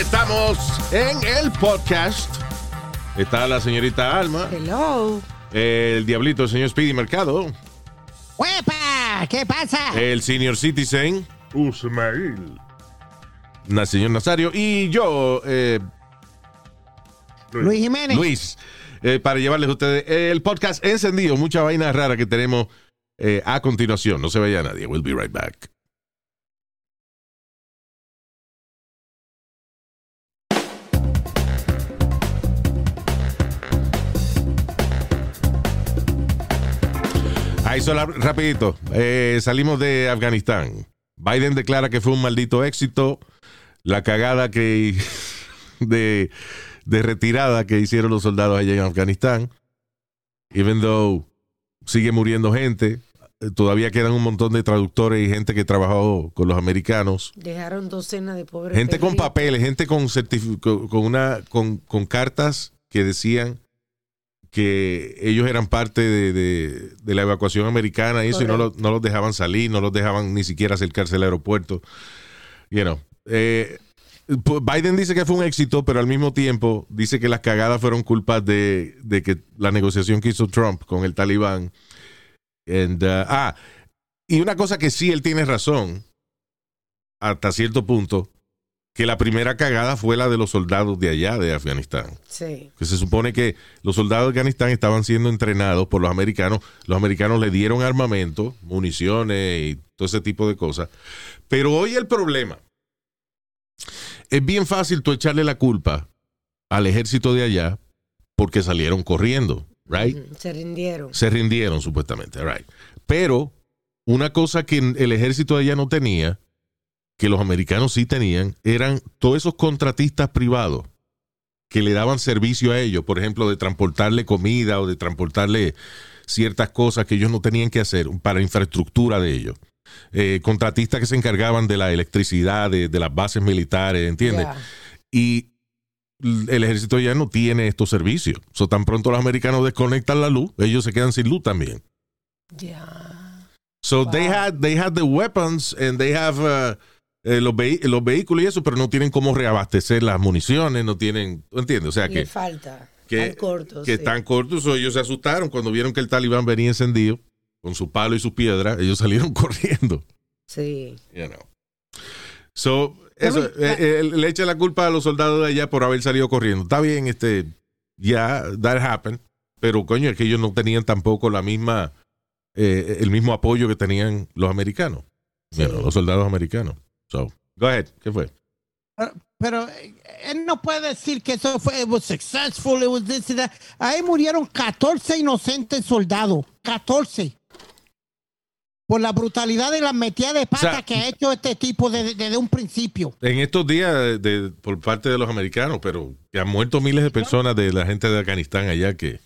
Estamos en el podcast. Está la señorita Alma, Hello. el diablito, el señor Speedy Mercado, ¡Huepa! ¿Qué pasa? el senior citizen, Usmail, el señor Nazario y yo, eh, Luis Jiménez. Luis, eh, para llevarles a ustedes el podcast encendido. Mucha vaina rara que tenemos eh, a continuación. No se vaya nadie. We'll be right back. Ahí solo rapidito. Eh, salimos de Afganistán. Biden declara que fue un maldito éxito. La cagada que de, de retirada que hicieron los soldados allá en Afganistán. Even though sigue muriendo gente, todavía quedan un montón de traductores y gente que trabajó con los americanos. Dejaron docenas de pobres. Gente con papeles, gente con, certif- con, con una, con, con cartas que decían que ellos eran parte de, de- de la evacuación americana y eso, y no, lo- no los dejaban salir, no los dejaban ni siquiera acercarse al aeropuerto. You know, eh, pu- Biden dice que fue un éxito, pero al mismo tiempo dice que las cagadas fueron culpas de, de que la negociación que hizo Trump con el talibán. And, uh, ah, y una cosa que sí él tiene razón, hasta cierto punto, que la primera cagada fue la de los soldados de allá, de Afganistán. Sí. Que se supone que los soldados de Afganistán estaban siendo entrenados por los americanos. Los americanos le dieron armamento, municiones y todo ese tipo de cosas. Pero hoy el problema es bien fácil tú echarle la culpa al ejército de allá porque salieron corriendo, right? Se rindieron. Se rindieron supuestamente, right. Pero una cosa que el ejército de allá no tenía, que los americanos sí tenían, eran todos esos contratistas privados que le daban servicio a ellos, por ejemplo, de transportarle comida o de transportarle ciertas cosas que ellos no tenían que hacer para infraestructura de ellos. Eh, contratistas que se encargaban de la electricidad, de, de las bases militares, ¿entiendes? Y el ejército ya no tiene estos servicios. So, tan pronto los americanos desconectan la luz, ellos se quedan sin luz también. Ya. So they had they had the weapons and they have uh, eh, los, los vehículos y eso, pero no tienen cómo reabastecer las municiones, no tienen, ¿tú ¿entiendes? O sea Le que, falta. que, Tan cortos. que sí. están cortos, so ellos se asustaron cuando vieron que el talibán venía encendido con su palo y su piedra, ellos salieron corriendo. Sí. You know. So, eso, eh, eh, le echa la culpa a los soldados de allá por haber salido corriendo. Está bien, este, ya, that happened. Pero, coño, es que ellos no tenían tampoco la misma, eh, el mismo apoyo que tenían los americanos. Sí. Los soldados americanos. So, go ahead. ¿Qué fue? Pero eh, él no puede decir que eso fue, it was successful, it was this and that. Ahí murieron 14 inocentes soldados. 14. Por la brutalidad y la metida de pata O sea, que ha hecho este tipo desde, desde un principio. En estos días, de- de- por parte de los americanos, pero que han muerto miles de personas de la gente de Afganistán allá que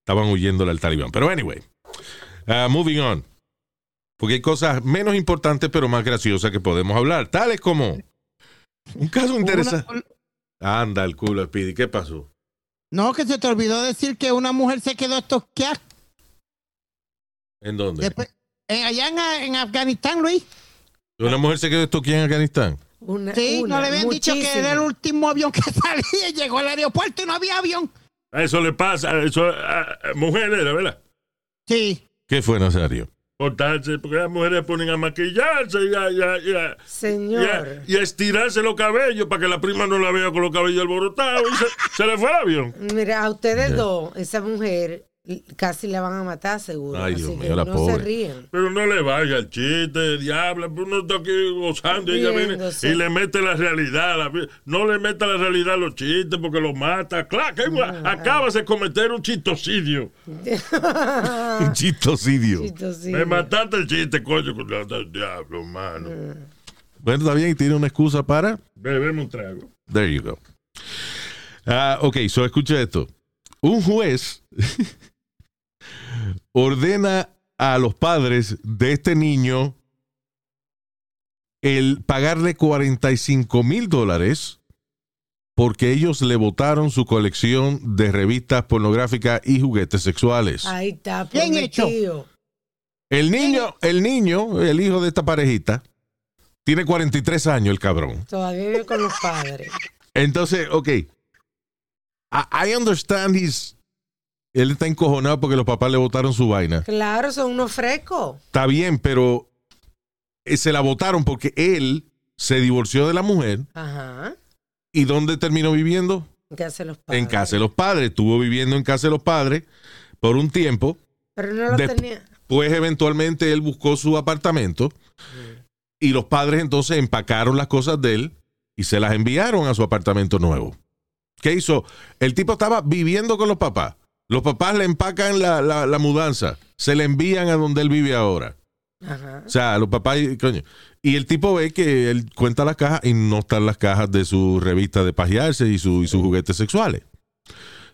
estaban huyendo al talibán. Pero, anyway, uh, moving on. Porque hay cosas menos importantes, pero más graciosas que podemos hablar. Tales como un caso interesante. Una- Anda, el culo, Speedy. ¿Qué pasó? no, que se te olvidó decir que una mujer se quedó estoqueada. ¿En dónde? Después- eh, allá en, en Afganistán, Luis. ¿Una mujer se quedó esto aquí en Afganistán? Una, Sí, una, no le habían dicho que era el último avión que salía. Llegó al aeropuerto y no había avión. Eso le pasa, eso a a mujeres, ¿verdad? Sí. ¿Qué fue, Nazario? Cortarse, porque las mujeres ponen a maquillarse y a, y a- y a- y Señor. a- y a estirarse los cabellos para que la prima no la vea con los cabellos alborotados y se, se le fue el avión. Mira, a ustedes dos, esa mujer casi la van a matar seguro. Ay, así Dios que mío, la no pobre. se ríen. Pero no le vaya el chiste, diablo, uno está aquí gozando y ella viene y le mete la realidad. la- no le meta la realidad a los chistes porque los mata. Claro, que acabas de cometer un chistocidio. Un sí. Me mataste el chiste, coño, el diablo, mano. Bueno, está bien, y tiene una excusa para. Bebemos un trago. There you go. Ah, ok, so escucha esto. Un juez ordena a los padres de este niño el pagarle 45 mil dólares porque ellos le botaron su colección de revistas pornográficas y juguetes sexuales. Ahí está, Bien hecho. El niño, el niño, el hijo de esta parejita, tiene 43 años, el cabrón. Todavía vive con los padres. Entonces, ok. I, I understand he's. Él está encojonado porque los papás le botaron su vaina. Claro, son unos frescos. Está bien, pero eh, se la votaron porque él se divorció de la mujer. Ajá. ¿Y dónde terminó viviendo? ¿Qué hacen los padres? En casa de los padres. Estuvo viviendo en casa de los padres por un tiempo. Pero no lo De- tenía. Pues eventualmente él buscó su apartamento y los padres entonces empacaron las cosas de él y se las enviaron a su apartamento nuevo. ¿Qué hizo? El tipo estaba viviendo con los papás. Los papás le empacan la, la- la mudanza, se le envían a donde él vive ahora. Ajá. O sea, los papás, y- coño. Y el tipo ve que él cuenta las cajas y no están las cajas de su revista de pajearse y, su, y sus juguetes sexuales.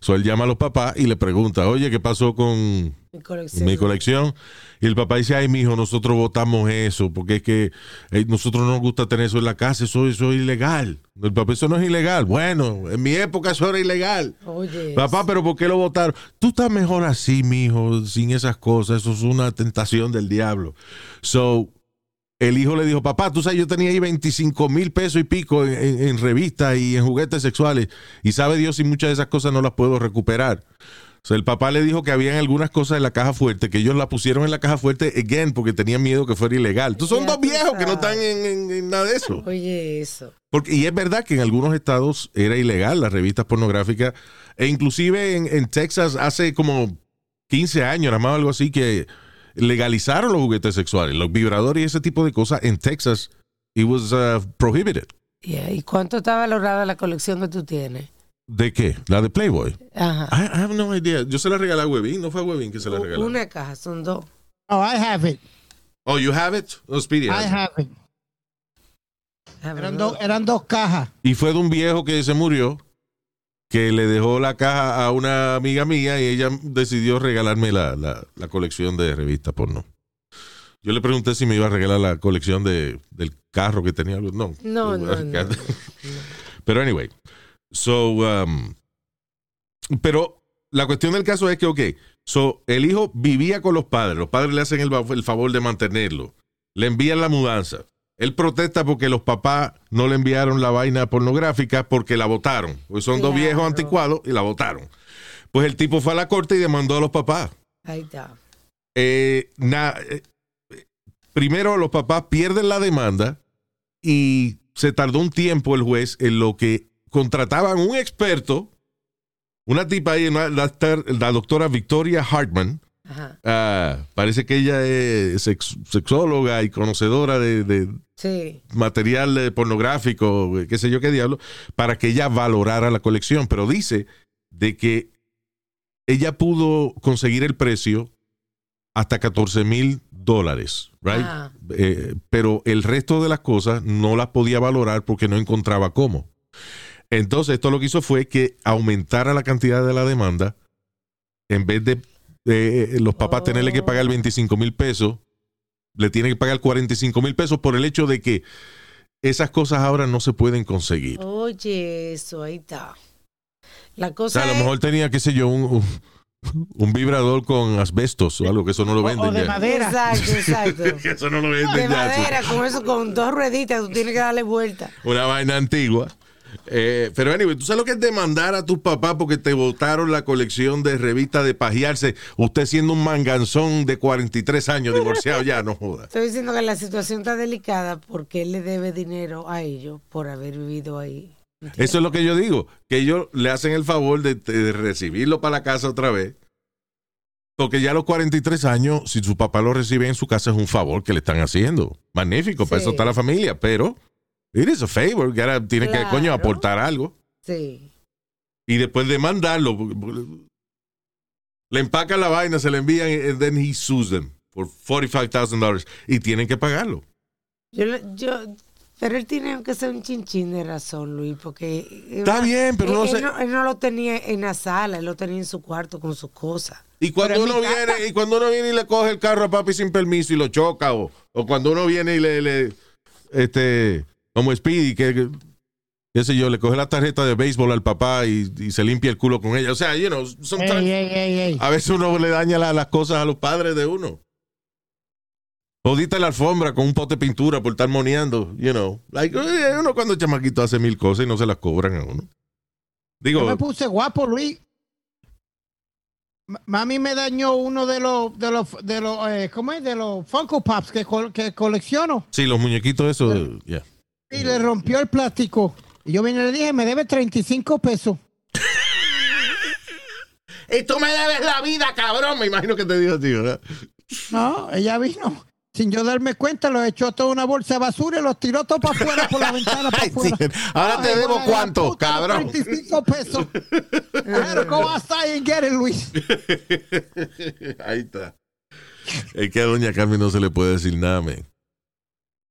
So él llama a los papás y le pregunta, oye, ¿qué pasó con, Mi colección. mi colección. Y el papá dice, ay, mijo, nosotros votamos eso, porque es que eh, nosotros no nos gusta tener eso en la casa, eso, eso es ilegal. El papá, eso no es ilegal. Bueno, en mi época eso era ilegal. Papá, pero ¿por qué lo votaron? Tú estás mejor así, mijo, sin esas cosas. Eso es una tentación del diablo. So, el hijo le dijo, papá, tú sabes, yo tenía ahí 25 mil pesos y pico en, en- en revistas y en juguetes sexuales. Y sabe Dios si muchas de esas cosas no las puedo recuperar. O sea, el papá le dijo que habían algunas cosas en la caja fuerte, que ellos la pusieron en la caja fuerte, again, porque tenían miedo que fuera ilegal. Entonces son dos viejos que no están en, en- en nada de eso. Oye, eso. Porque, y es verdad que en algunos estados era ilegal las revistas pornográficas, e inclusive en, en Texas hace como 15 años, nada más algo así, que legalizaron los juguetes sexuales, los vibradores y ese tipo de cosas en Texas. It was uh, prohibited. Yeah, ¿Y cuánto está valorada la colección que tú tienes? ¿De qué? La de Playboy. Ajá. I, I have no idea. Yo se la regalé a Webin, no fue a Webin que se la regaló. Una caja, son dos. Oh, I have it. Oh, you have it? Oh, Speedy I have it. Eran, dos- eran dos cajas. Y fue de un viejo que se murió, que le dejó la caja a una amiga mía y ella decidió regalarme la, la- la colección de revistas porno. Yo le pregunté si me iba a regalar la colección de, del carro que tenía. No. No, no, no, no. Pero anyway. So, um, pero la cuestión del caso es que, ok, so, el hijo vivía con los padres. Los padres le hacen el, favor de mantenerlo. Le envían la mudanza. Él protesta porque los papás no le enviaron la vaina pornográfica porque la votaron. Pues son dos viejos anticuados y la votaron. Pues el tipo fue a la corte y demandó a los papás. Ahí está. Eh, na- eh, primero los papás pierden la demanda y se tardó un tiempo el juez en lo que contrataban un experto, una tipa ahí, una- la, la doctora Victoria Hartman. Ajá. ah, parece que ella es sex- sexóloga y conocedora de, de Sí. material eh, pornográfico, eh, qué sé yo qué diablo, para que ella valorara la colección. Pero dice de que ella pudo conseguir el precio hasta 14 mil dólares, right? Eh, pero el resto de las cosas no las podía valorar porque no encontraba cómo. Entonces, esto lo que hizo fue que aumentara la cantidad de la demanda en vez de eh, los papás Oh. tenerle que pagar 25 mil pesos, le tienen que pagar 45 mil pesos por el hecho de que esas cosas ahora no se pueden conseguir. Oye, eso, ahí está. La O cosa sea, a lo es- mejor tenía, qué sé yo, un, un, un vibrador con asbestos o algo que eso no lo O- o venden de ya. madera. Exacto, exacto. Que eso no lo venden De ya. madera, con eso, con dos rueditas, tú tienes que darle vuelta. una vaina antigua. Eh, pero anyway, ¿tú sabes lo que es demandar a tus papás porque te botaron la colección de revistas de pajearse? Usted siendo un manganzón de 43 años, divorciado ya, no joda. Estoy diciendo que la situación está delicada porque él le debe dinero a ellos por haber vivido ahí. Eso es lo que yo digo, que ellos le hacen el favor de, de recibirlo para la casa otra vez. Porque ya a los 43 años, si su papá lo recibe en su casa, es un favor que le están haciendo. Magnífico, para eso está la familia. Pero, it is a favor, que ahora tiene que, coño, aportar algo. Sí. y después de mandarlo, le empacan la vaina, se le envían, and then he sues them for $45,000 y tienen que pagarlo. Yo, yo Pero él tiene que ser un chinchín de razón, Luis, porque... Está bien, pero él, no él sé- no, él no lo tenía en la sala, él lo tenía en su cuarto con sus cosas. Y cuando uno casa- viene, y cuando uno viene y le coge el carro a papi sin permiso y lo choca, o, o cuando uno viene y le, le- este, como Speedy, que, qué sé yo, le coge la tarjeta de béisbol al papá y, y se limpia el culo con ella. O sea, you know, sometimes- a veces uno le daña la- las cosas a los padres de uno. Jodiste la alfombra con un pote de pintura por estar moneando, you know. Like, eh, uno cuando chamaquito hace mil cosas y no se las cobran a uno. Yo Digo, me puse guapo, Luis. Ma- Mami me dañó uno de los, de los, de los, eh, ¿cómo es? De los Funko Pops que, col- que colecciono. sí, los muñequitos, eso, eh, yeah. Y le rompió el plástico. Y yo vine y le dije, me debe 35 pesos. Y tú me debes la vida, cabrón. Me imagino que te dijo, tío, ¿verdad? No, ella vino. Sin yo darme cuenta, lo echó toda una bolsa de basura y los tiró todo para afuera por la ventana para afuera. sí. Ahora te debo buena cuánto, puta, cabrón. 35 pesos. Pero go outside and get it, Luis. Ahí está. Es que a doña Carmen no se le puede decir nada, man.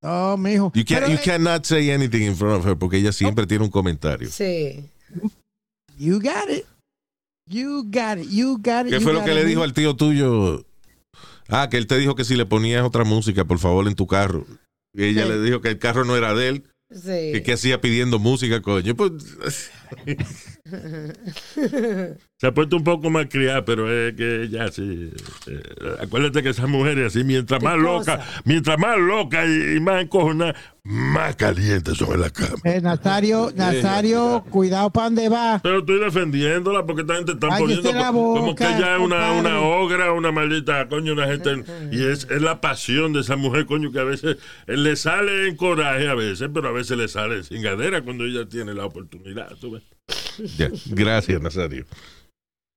No, mijo. You, can't, you eh, cannot say anything in front of her porque ella siempre tiene un comentario. Sí. You got it. You got it. You got it. ¿Qué you fue lo que it, le dijo al tío tuyo? Ah, que él te dijo que si le ponías otra música, por favor, en tu carro. Y ella Sí. le dijo que el carro no era de él, Sí. que qué hacía pidiendo música, coño. Pues, Se ha puesto un poco más criada, pero es que ya sí. eh, acuérdate que esas mujeres así, mientras más cosa? loca, mientras más loca y, y más encojonada, más caliente sobre la cama. Eh, Nazario, Nazario, cuidado para dónde va. Pero estoy defendiendo porque esta gente está poniendo co- como que ella es una, una ogra, una maldita, coño, una gente. Y es, es la pasión de esa mujer, coño, que a veces eh, le sale en coraje a veces, pero a veces le sale sin gadera cuando ella tiene la oportunidad. ¿tú ves? ya. Gracias, Nazario.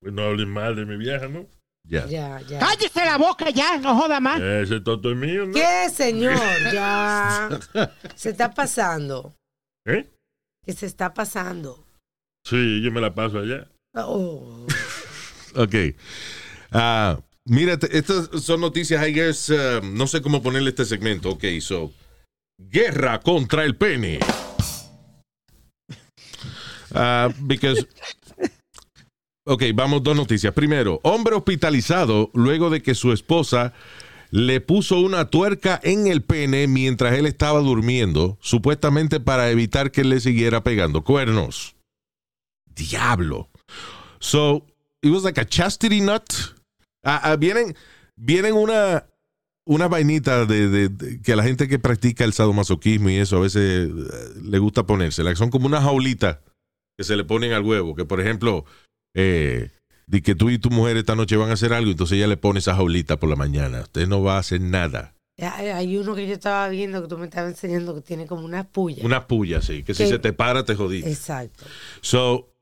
Pues no hables mal de mi vieja, ¿no? Ya. Ya, ya. Cállese la boca ya, no joda más. Ese toto es mío, ¿no? ¿Qué, señor? Ya. Se está pasando. ¿Eh? ¿Qué se está pasando? Sí, yo me la paso allá. Oh. Ok. Ah, mira, estas son noticias, I guess, uh, no sé cómo ponerle este segmento. Ok, so. Guerra contra el pene. Ah, because. Ok, vamos, dos noticias. Primero, hombre hospitalizado luego de que su esposa le puso una tuerca en el pene mientras él estaba durmiendo, supuestamente para evitar que le siguiera pegando cuernos. Diablo. So, it was like a chastity nut. Ah, ah, vienen, vienen una, una vainita de, que a la gente que practica el sadomasoquismo y eso a veces eh, le gusta ponérsela. Son como unas jaulitas que se le ponen al huevo. Que por ejemplo, eh, de que tú y tu mujer esta noche van a hacer algo, entonces ella le pone esa jaulita por la mañana. Usted no va a hacer nada. Eh, Hay uno que yo estaba viendo que tú me estabas enseñando que tiene como una puya. Una puya, sí. Que si se te para, te jodí. Exacto. So,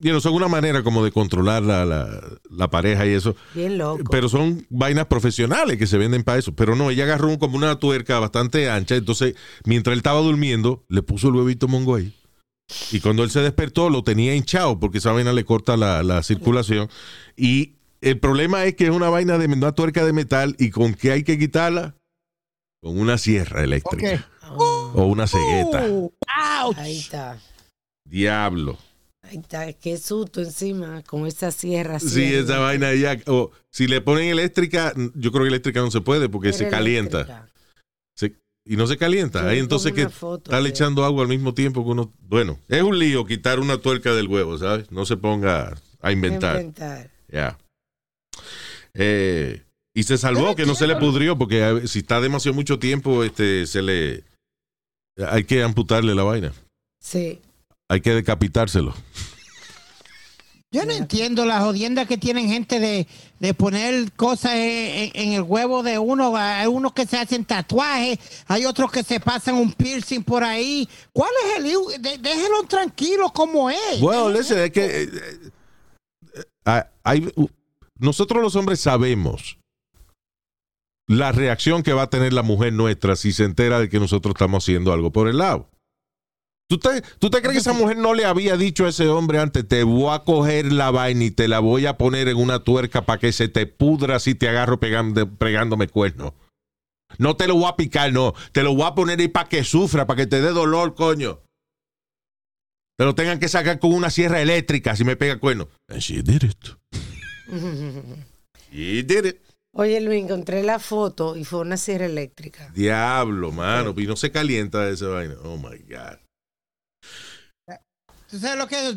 you know, son una manera como de controlar la, la, la pareja y eso. Bien loco. Pero son vainas profesionales que se venden para eso. Pero no, ella agarró como una tuerca bastante ancha. Entonces, mientras él estaba durmiendo, le puso el huevito mongo ahí. Y cuando él se despertó, lo tenía hinchado porque esa vaina le corta la, la circulación. Y el problema es que es una vaina de una tuerca de metal. ¿Y con qué hay que quitarla? Con una sierra eléctrica. Oh, O una cegueta. Oh, ouch. ahí está. Diablo. Ahí está. Qué susto encima con esa sierra. Sí, sierra. esa vaina ya. O si le ponen eléctrica, yo creo que eléctrica no se puede porque Era se calienta. eléctrica. Y no se calienta. Yo Ahí entonces que foto está echando agua al mismo tiempo que uno. Bueno, es un lío quitar una tuerca del huevo, ¿sabes? No se ponga a inventar. Inventar. Ya. Eh, y se salvó que no se le pudrió porque a- si está demasiado mucho tiempo, este, se le. Hay que amputarle la vaina. Sí. Hay que decapitárselo. Yo no entiendo la jodienda que tienen gente de, de poner cosas en, en- en el huevo de uno. Hay unos que se hacen tatuajes, hay otros que se pasan un piercing por ahí. ¿Cuál es el? De- déjenlo tranquilo como es. Bueno, listen, es que. eh, eh, ah, hay- nosotros los hombres sabemos la reacción que va a tener la mujer nuestra si se entera de que nosotros estamos haciendo algo por el lado. ¿Tú te, ¿Tú te crees que esa mujer no le había dicho a ese hombre antes, te voy a coger la vaina y te la voy a poner en una tuerca para que se te pudra si te agarro pegando, pegándome cuernos? No te lo voy a picar, no. Te lo voy a poner ahí para que sufra, para que te dé dolor, coño. Te lo tengan que sacar con una sierra eléctrica si me pega cuerno. And she did it. she did it. Oye, Luis, encontré la foto y fue una sierra eléctrica. Diablo, mano. Y no se calienta esa vaina. Oh my God. ¿Tú sabes lo que es?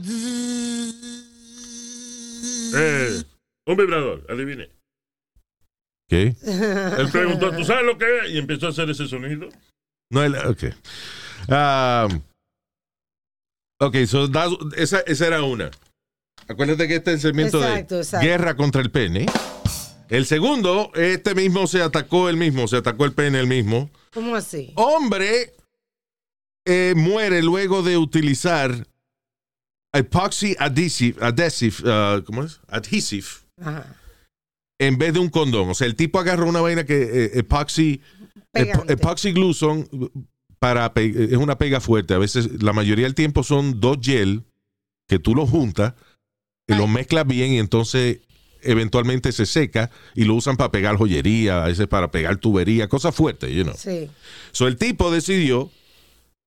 Eh, un vibrador, adivine. ¿Qué? Él preguntó, ¿tú sabes lo que es? Y empezó a hacer ese sonido. No, el- ok. Um, ok, so esa, esa era una. Acuérdate que este es el segmento Exacto, de exacto. guerra contra el pene. El segundo, este mismo se atacó el mismo, se atacó el pene el mismo. ¿Cómo así? Hombre eh, muere luego de utilizar epoxy adhesive, adhesive uh, ¿cómo es? Adhesive Ajá. en vez de un condón. O sea, el tipo agarró una vaina que eh, epoxy, Pegante. epoxy glue son para pe- es una pega fuerte. A veces, la mayoría del tiempo son dos gel que tú los juntas, y los mezclas bien y entonces eventualmente se seca y lo usan para pegar joyería, a veces para pegar tubería, cosas fuertes, you know. Sí. So, el tipo decidió,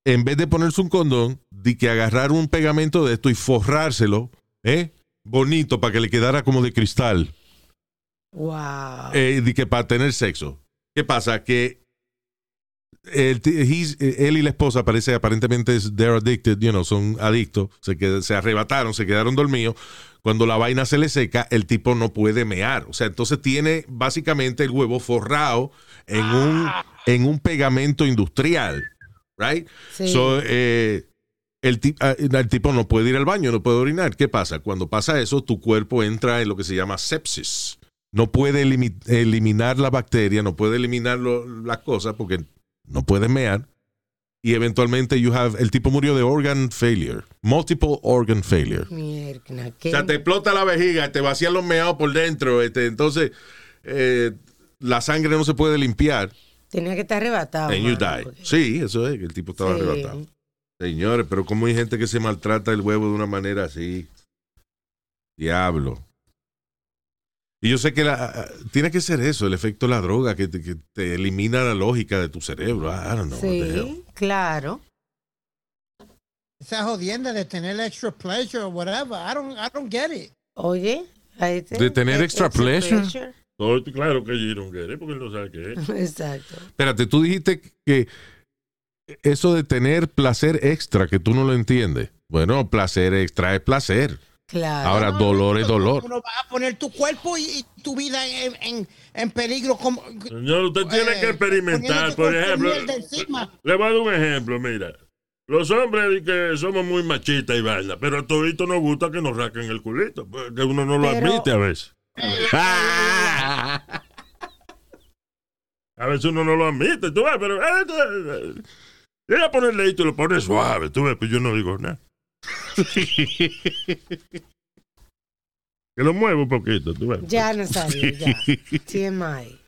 en vez de ponerse un condón, de que agarrar un pegamento de esto y forrárselo, ¿eh? Bonito, para que le quedara como de cristal Wow. eh, de que para tener sexo. ¿Qué pasa? Que el él y la esposa parece aparentemente they're addicted, you know, son adictos, se, qued- se arrebataron, se quedaron dormidos. Cuando la vaina se le seca, el tipo no puede mear. O sea, entonces tiene básicamente el huevo forrado en un, en un pegamento industrial. Right? Sí. So, eh, el, ah, el tipo no puede ir al baño, no puede orinar. ¿Qué pasa? Cuando pasa eso, tu cuerpo entra en lo que se llama sepsis. No puede elimi- eliminar la bacteria, no puede eliminar las cosas porque no puede mear. Y eventualmente you have, el tipo murió de organ failure, multiple organ failure. Mierda. O sea, te explota la vejiga, te vacían los meados por dentro, este, entonces eh, la sangre no se puede limpiar Tenía que estar arrebatado. and you die. porque- Sí, eso es, que el tipo estaba Sí. arrebatado. Señores, pero cómo hay gente que se maltrata el huevo de una manera así. Diablo. Y yo sé que la, tiene que ser eso, el efecto de la droga, que te, que te elimina la lógica de tu cerebro. I don't know. what the hell. Sí, claro. Esa jodienda de tener extra pleasure or whatever. I don't, I don't get it. Oye, ahí te- De tener eh, extra pleasure. Todo- claro que get it, porque él no sabe qué es. Exacto. Espérate, tú dijiste que eso de tener placer extra, que tú no lo entiendes. Bueno, placer extra es placer. Claro. Ahora, dolor es dolor. Uno va a poner tu cuerpo y, y tu vida en, en, en peligro. Como, Señor, usted tiene eh, que experimentar. Por ejemplo, le voy a dar un ejemplo, mira. Los hombres que somos muy machistas y vaina, pero a todito nos gusta que nos raquen el culito, pues, que uno no lo Pero- admite a veces. A veces uno no lo admite, tú ves, pero... eh, eh, eh, Llega a ponerle y tú lo pones suave, tú ves, pues yo no digo nada. que lo muevo un poquito, tú ves. Ya, Nazario, ya. TMI.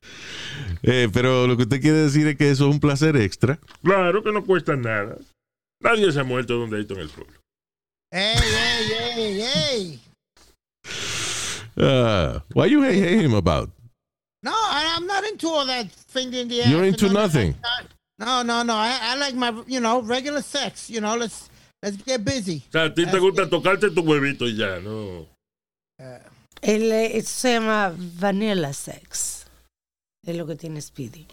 Eh, pero lo que usted quiere decir es que eso es un placer extra. Claro que no cuesta nada. Nadie se ha muerto donde hay en el pueblo. Ey, ey, ey, ey. Uh, why you hate, hate him about? No, I, I'm not into all that finger in the ass. You're into nothing. No, no, no. I, I like my, you know, regular sex. You know, let's let's get busy. O sea, a ti te gusta tocarte tu huevito y ya, ¿no? El, eh, se llama vanilla sex. Es lo que tiene Speedy.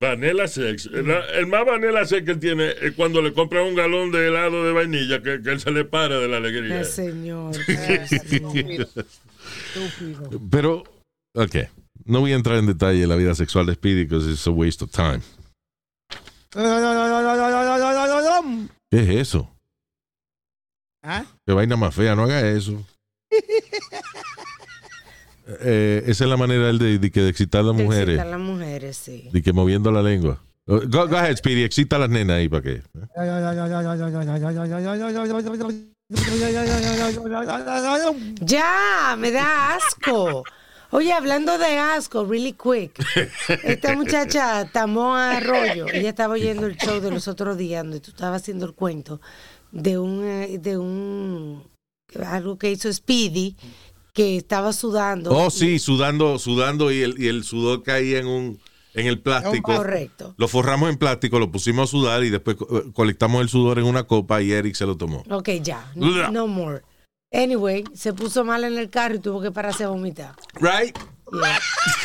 Vanilla sex. El, el más vanilla sex que él tiene es cuando le compra un galón de helado de vainilla que, que él se le para de la alegría. El señor. Pero, ok. No voy a entrar en detalle en la vida sexual de Speedy because it's a waste of time. ¿Qué es eso? ¿Ah? Qué vaina más fea, no haga eso. Eh, esa es la manera de, de, de que de excitar a las mujeres. Excitar a las mujeres, sí. De que moviendo la lengua. Oh, Go, go ahead, Speedy, excita a las nenas ahí para qué. Ya, me da asco. Oye, hablando de asco, really quick. Esta muchacha, Tamoa Arroyo, ella estaba oyendo el show de los otros días donde tú estabas haciendo el cuento de un, eh, de un, algo que hizo Speedy, que estaba sudando. Oh, sí, sudando, sudando y el, y el sudor caía en un, en el plástico. Correcto. Lo forramos en plástico, lo pusimos a sudar y después co- eh, colectamos el sudor en una copa y Eric se lo tomó. Ok, ya. No, no more. Anyway, se puso mal en el carro y tuvo que pararse a vomitar. Right? Yeah.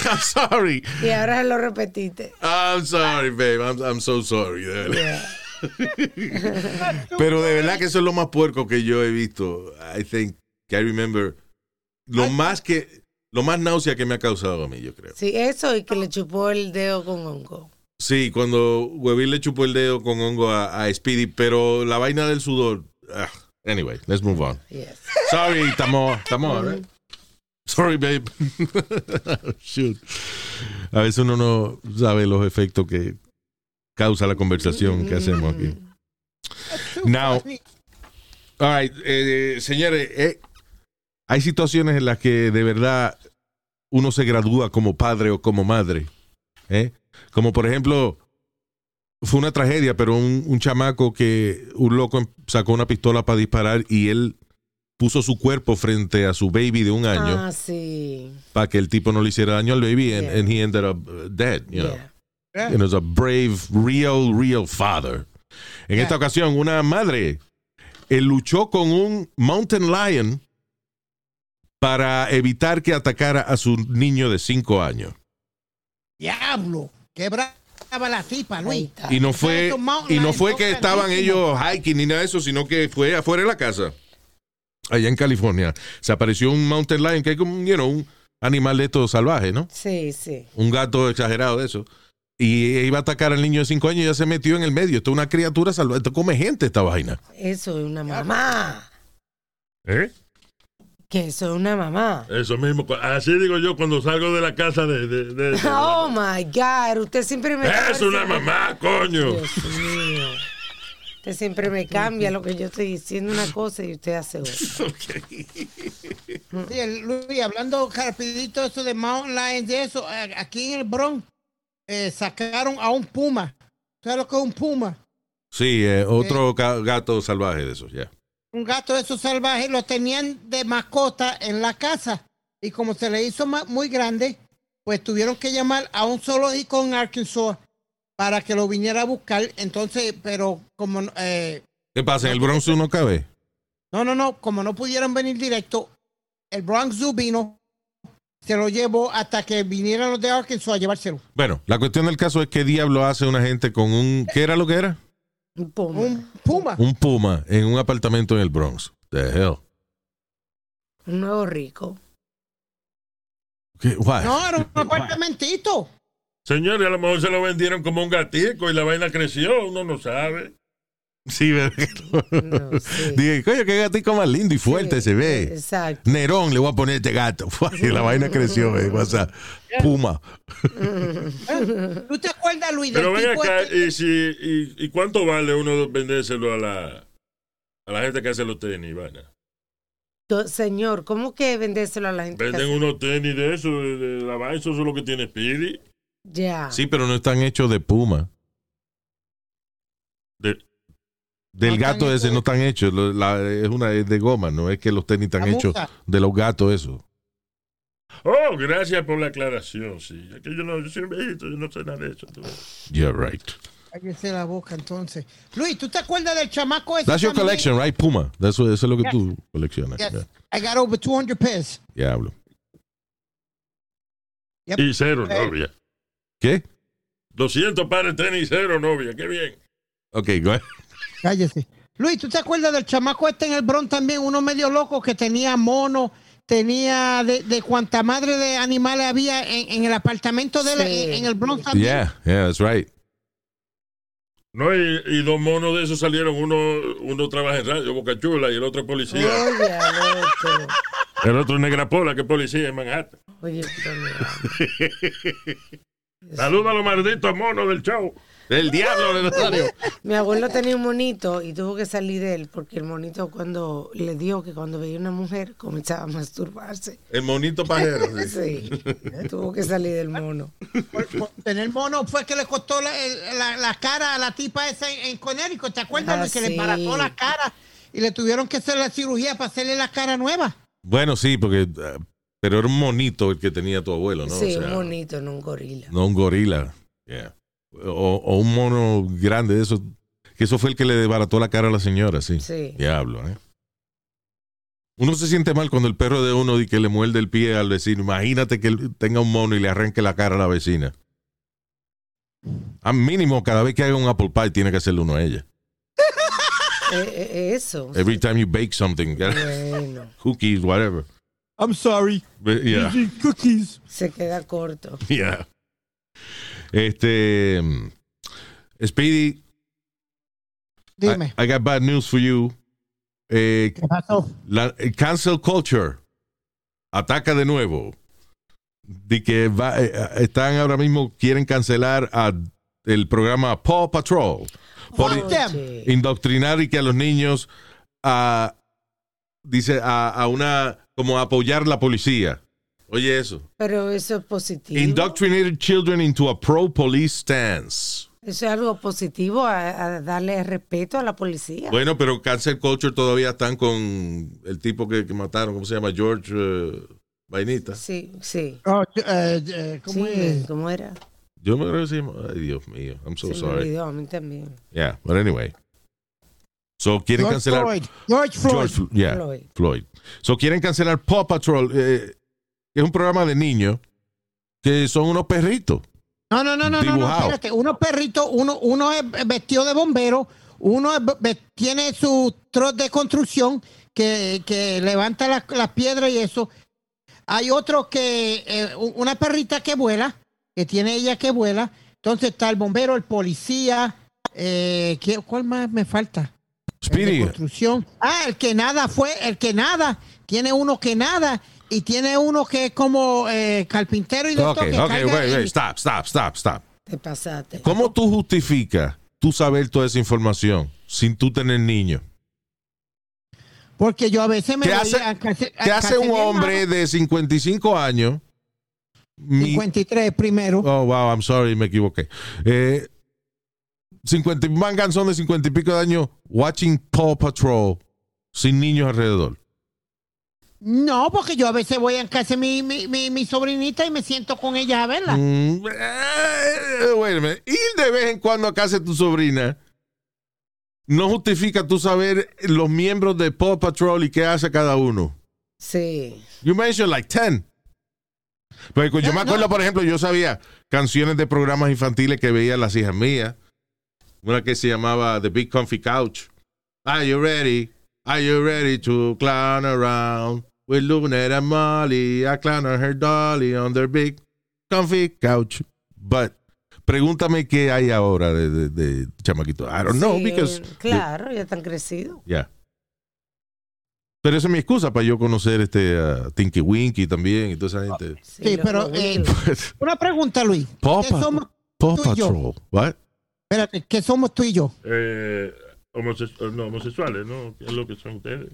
I'm sorry. Y ahora lo repetiste. I'm sorry, babe. I'm, I'm so sorry. Yeah. Pero de verdad que eso es lo más puerco que yo he visto. I think que I remember lo más que lo más náusea que me ha causado a mí, yo creo. Sí, eso y que le chupó el dedo con hongo. Sí, cuando Huevín le chupó el dedo con hongo a, a Speedy, pero la vaina del sudor. ah, anyway, let's move on. Yes. Sorry, Tamoa. Tamoa, right? Sorry, babe. Shoot. A veces uno no sabe los efectos que causa la conversación que hacemos aquí. Now, all right, eh, señores, eh, hay situaciones en las que de verdad uno se gradúa como padre o como madre. ¿eh? Como por ejemplo, fue una tragedia, pero un, un chamaco que un loco em- sacó una pistola para disparar y él puso su cuerpo frente a su baby de un año Ah, sí. para que el tipo no le hiciera daño al baby and, Yeah. and he ended up uh, dead, you know. Yeah. And it was a brave, real, real father. En esta ocasión, una madre él luchó con un mountain lion para evitar que atacara a su niño de cinco años. Diablo. Qué brava la tipa, Luis. Y no fue, y no fue que estaban ellos hiking ni nada de eso, sino que fue afuera de la casa, allá en California. Se apareció un mountain lion, que es como you know, un animal de estos salvaje, ¿no? Sí, sí. Un gato exagerado de eso. Y iba a atacar al niño de cinco años y ya se metió en el medio. Esto es una criatura salvaje. Esto come gente, esta vaina. Eso es una mamá. ¿Eh? Que eso es una mamá. Eso mismo. Así digo yo cuando salgo de la casa de. de, de- de- Oh my God. Usted siempre me. es una mamá, coño. Dios mío. Usted siempre me cambia lo que yo estoy diciendo una cosa y usted hace otra. Sí, el- Luis, hablando rapidito eso de Mountain Lions y eso, eh, aquí en el Bronx eh, sacaron a un puma. ¿Sabes lo que es un puma? Sí, eh, otro ga- gato salvaje de esos, ya. Un gato de esos salvajes lo tenían de mascota en la casa y como se le hizo muy grande, pues tuvieron que llamar a un zoológico en Arkansas para que lo viniera a buscar. Entonces, pero como no- eh, ¿Qué pasa? ¿En el Bronx no cabe? no, no, no, como no pudieron venir directo, el Bronx Zoo vino, se lo llevó hasta que vinieran los de Arkansas a llevárselo. Bueno, la cuestión del caso es qué diablo hace una gente con un... ¿Qué era lo que era? Un puma. Un puma. Un puma en un apartamento en el Bronx. The hell. Un nuevo rico. ¿Qué? Why? No, era un apartamentito. Señores, a lo mejor se lo vendieron como un gatico y la vaina creció. Uno no sabe. Sí, ¿verdad? No, sí. Dije, coño, qué gatico más lindo y fuerte se ve. Exacto. Nerón le voy a poner este gato. Y la vaina creció, eh. O sea, puma. ¿Tú te acuerdas, Luis, Pero ven acá, este? y, si, y, ¿y cuánto vale uno vendérselo a la, a la gente que hace los tenis? Vaina? Señor, ¿cómo que vendérselo a la gente? que Venden hace- unos tenis de eso, de, de la vaina, eso es lo que tiene Speedy. Ya. Sí, pero no están hechos de puma. De, Del No gato ese no están hechos. La- es una es de goma, no es que los tenis están hechos de los gatos, eso. Oh, gracias por la aclaración, sí. Que yo no, yo soy un viejito, yo no sé nada de eso. tú. Yeah, right. Cállese la boca, entonces. Luis, ¿tú te acuerdas del chamaco ese? That's your también? collection, right? Puma. Eso, eso es lo que Yes. tú coleccionas. Yes. Yeah. I got over 200 pairs. Diablo. Yep. Y cero Eh. novia. ¿Qué? 200 pares de tenis y cero novia. Qué bien. Ok, go ahead. Cállese. Luis, ¿tú te acuerdas del chamaco este en el Bronx también? Uno medio loco que tenía mono, tenía de, de cuanta madre de animales había en, en el apartamento de él, Sí. en, en el Bronx también. Yeah, yeah, that's right. No, y, y dos monos de esos salieron. Uno, uno trabaja en radio, Boca Chula, y el otro es policía. Oye. El otro es Negra Pola, que es policía en Manhattan. Oye. Saluda a los malditos monos del show. El diablo, Nazario. Mi abuelo tenía un monito y tuvo que salir de él porque el monito cuando le dio que cuando veía una mujer comenzaba a masturbarse. El monito pajero. sí. Sí, tuvo que salir del mono. Por, por tener mono fue que le costó la, la- la cara a la tipa esa en, en Connecticut. ¿Te acuerdas? Ah, que le embarazó la cara y le tuvieron que hacer la cirugía para hacerle la cara nueva. Bueno, sí, porque. uh, pero era un monito el que tenía tu abuelo, ¿no? sí, O sea, un monito, no un gorila. No un gorila. Yeah. O, o un mono grande de esos. Que eso fue el que le desbarató la cara a la señora, sí. Sí. Diablo, ¿eh? Uno se siente mal cuando el perro de uno y que le muerde el pie al vecino. Imagínate que tenga un mono y le arranque la cara a la vecina. A mínimo, cada vez que haga un apple pie, tiene que hacerle uno a ella. Eh, eh, eso. Every time you bake something, Bueno, cookies, whatever. I'm sorry. But, yeah. Cookies. se queda corto. Yeah. Este. Speedy, Dime. I, I got bad news for you. Eh, ¿Qué pasó? la, el cancel culture ataca de nuevo. De que va- eh, eh, están ahora mismo, quieren cancelar a el programa Paw Patrol por. Oye, indoctrinar y que a los niños a dice a, a una como apoyar la policía. Oye eso. Pero eso es positivo. Indoctrinated children into a pro police stance. Eso es algo positivo, a, a darle respeto a la policía. Bueno, pero cancel culture todavía están con el tipo que, que mataron, ¿cómo se llama? George eh, Vainita. Sí, sí. Oh, eh, eh, ¿Cómo Sí, es? ¿Cómo era? Yo me creo que se llama- Ay, Dios mío. I'm so Se me sorry. olvidó, a mí también. Yeah, but anyway. So quieren George cancelar Floyd. George Floyd. George yeah, Floyd. Floyd. So quieren cancelar Paw Patrol, eh, que es un programa de niños que son unos perritos. No, no, no, no, no, no, espérate. Uno perrito, uno, uno es vestido de bombero, uno es tiene su troz de construcción que, que levanta las las piedras y eso. Hay otro que, eh, una perrita que vuela, que tiene ella que vuela. Entonces está el bombero, el policía. Eh, ¿qué- ¿Cuál más me falta? Construcción. Ah, el que nada fue, el que nada. Tiene uno que nada y tiene uno que es como eh, carpintero y de ok, que ok, wait, wait, stop, stop, stop, stop. Te pasaste. ¿Cómo tú justificas tú saber toda esa información sin tú tener niño? Porque yo a veces me ¿Qué voy hace- a casa- a ¿Qué hace un hombre de 55 años? Mi- 53 primero. Oh, wow, I'm sorry, me equivoqué. Eh, 50, y- mangan son de 50 y pico de años watching Paw Patrol sin niños alrededor. No, porque yo a veces voy a casa de mi, mi, mi, mi sobrinita y me siento con ella a verla. Mm, eh, minute. Ir de vez en cuando a casa de tu sobrina no justifica tú saber los miembros de Paw Patrol y qué hace cada uno. Sí. You mentioned like 10. Pues yo me acuerdo, no. por ejemplo, yo sabía canciones de programas infantiles que veían las hijas mías. Una que se llamaba The Big Comfy Couch. Are you ready? Are you ready to clown around? With Luna and Molly, I clown on her dolly on their big comfy couch. But pregúntame qué hay ahora de, de, de chamaquito. I don't know, Sí, because. Claro, ya están crecidos. Yeah. Pero esa es mi excusa para yo conocer este uh, Tinky Winky también y toda esa gente. Sí, los- pero, eh. Una pregunta, Luis. Paw ¿Qué Patrol. somos, Paw. Patrol. What? espérate, ¿qué somos tú y yo? Eh, homosex- no, homosexuales, ¿no? ¿Qué es lo que son ustedes?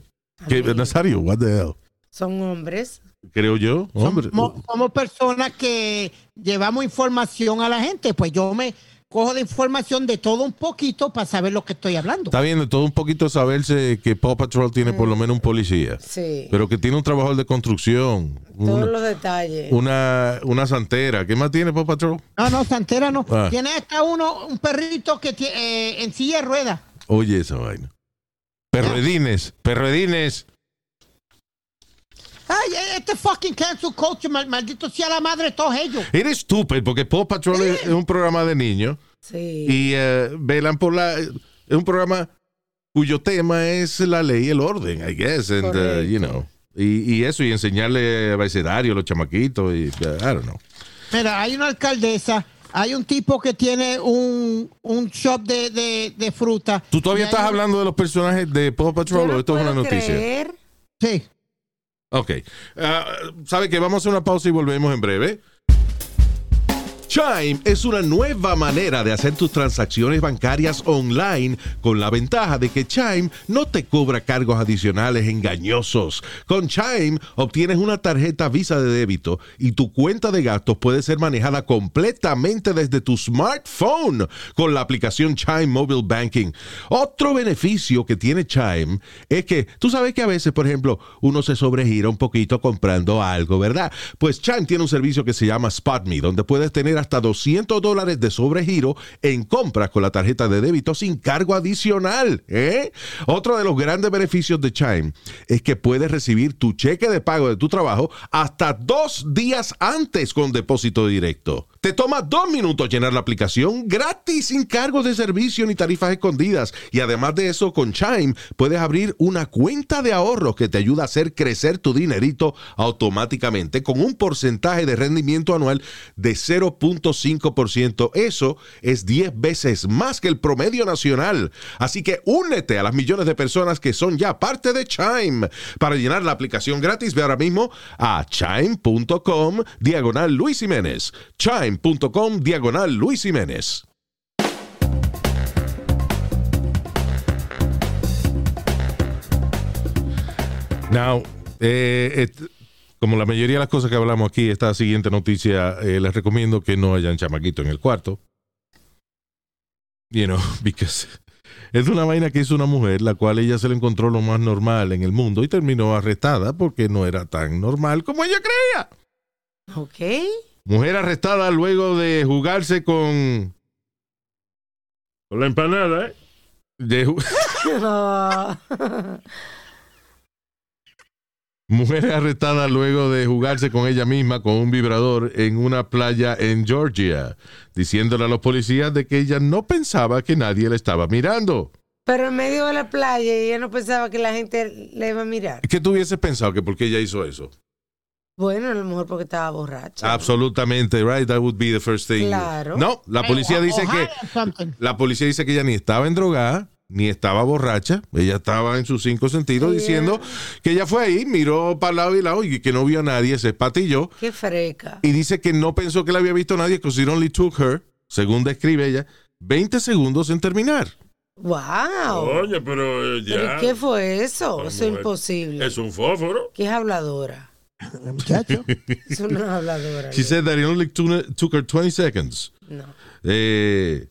¿Qué, Amigos. Nazario, what the hell? Son hombres. Creo yo, hombre. Somos, somos personas que llevamos información a la gente. Pues yo me cojo de información de todo un poquito para saber lo que estoy hablando. Está bien, de todo un poquito saberse que Paw Patrol tiene por lo menos un policía, Sí. pero que tiene un trabajador de construcción, Todos una, los detalles. una, una santera. ¿Qué más tiene Paw Patrol? No, no, Santera no. Ah. Tiene hasta uno, un perrito que tiene eh, en silla de ruedas. Oye, esa vaina. Perredines, perredines. Ay, este fucking cancel culture, mal- maldito sea la madre de todos ellos. Eres estúpido porque Paw Patrol es, es un programa de niños Sí. y eh, velan por la. Es un programa cuyo tema es la ley y el orden, I guess, and, uh, you know. Y, y eso, y enseñarle abecedario a los chamaquitos, y uh, I don't know. Mira, hay una alcaldesa, hay un tipo que tiene un, un shop de, de, de fruta. ¿Tú todavía estás un- hablando de los personajes de Paw Yo Patrol no o esto es una noticia? creer. Sí. Ok. Ah, ¿Sabe que Vamos a una pausa y volvemos en breve. Chime es una nueva manera de hacer tus transacciones bancarias online con la ventaja de que Chime no te cobra cargos adicionales engañosos. Con Chime obtienes una tarjeta Visa de débito y tu cuenta de gastos puede ser manejada completamente desde tu smartphone con la aplicación Chime Mobile Banking. Otro beneficio que tiene Chime es que tú sabes que a veces, por ejemplo, uno se sobregira un poquito comprando algo, ¿verdad? Pues Chime tiene un servicio que se llama SpotMe, donde puedes tener hasta 200 dólares de sobregiro en compras con la tarjeta de débito sin cargo adicional. ¿eh? Otro de los grandes beneficios de Chime es que puedes recibir tu cheque de pago de tu trabajo hasta dos días antes con depósito directo. Te toma dos minutos llenar la aplicación gratis sin cargos de servicio ni tarifas escondidas. Y además de eso, con Chime puedes abrir una cuenta de ahorros que te ayuda a hacer crecer tu dinerito automáticamente con un porcentaje de rendimiento anual de 0.5%. Eso es 10 veces más que el promedio nacional. Así que únete a las millones de personas que son ya parte de Chime. Para llenar la aplicación gratis, ve ahora mismo a chime.com diagonal Luis Jiménez. Chime.com diagonal Luis Jiménez. Now, eh, et- como la mayoría de las cosas que hablamos aquí, esta siguiente noticia, eh, les recomiendo que no hayan chamaquito en el cuarto. You know, because es una vaina que hizo una mujer, la cual ella se le encontró lo más normal en el mundo y terminó arrestada porque no era tan normal como ella creía. Ok. Mujer arrestada luego de jugarse con... Con la empanada, ¿eh? de. Mujer arrestada luego de jugarse con ella misma con un vibrador en una playa en Georgia, diciéndole a los policías de que ella no pensaba que nadie le estaba mirando. Pero en medio de la playa y ella no pensaba que la gente le iba a mirar. ¿Qué tú hubieses pensado que por qué ella hizo eso? Bueno, a lo mejor porque estaba borracha. Absolutamente, right? That would be the first thing. Claro. No, la policía dice que la policía dice que ella ni estaba en drogada, ni estaba borracha, ella estaba en sus cinco sentidos Yeah. diciendo que ella fue ahí, miró para lado y lado y que no vio a nadie, se espatilló Qué freca. y dice que no pensó que la había visto nadie, because it only took her, según describe ella, 20 segundos en terminar. ¡Wow! Oye, pero eh, ya. ¿Pero qué fue eso? Eso es imposible. Es un fósforo. ¿Qué es habladora? Muchacho. Es una habladora. She said that it only took took her 20 seconds. No. Eh,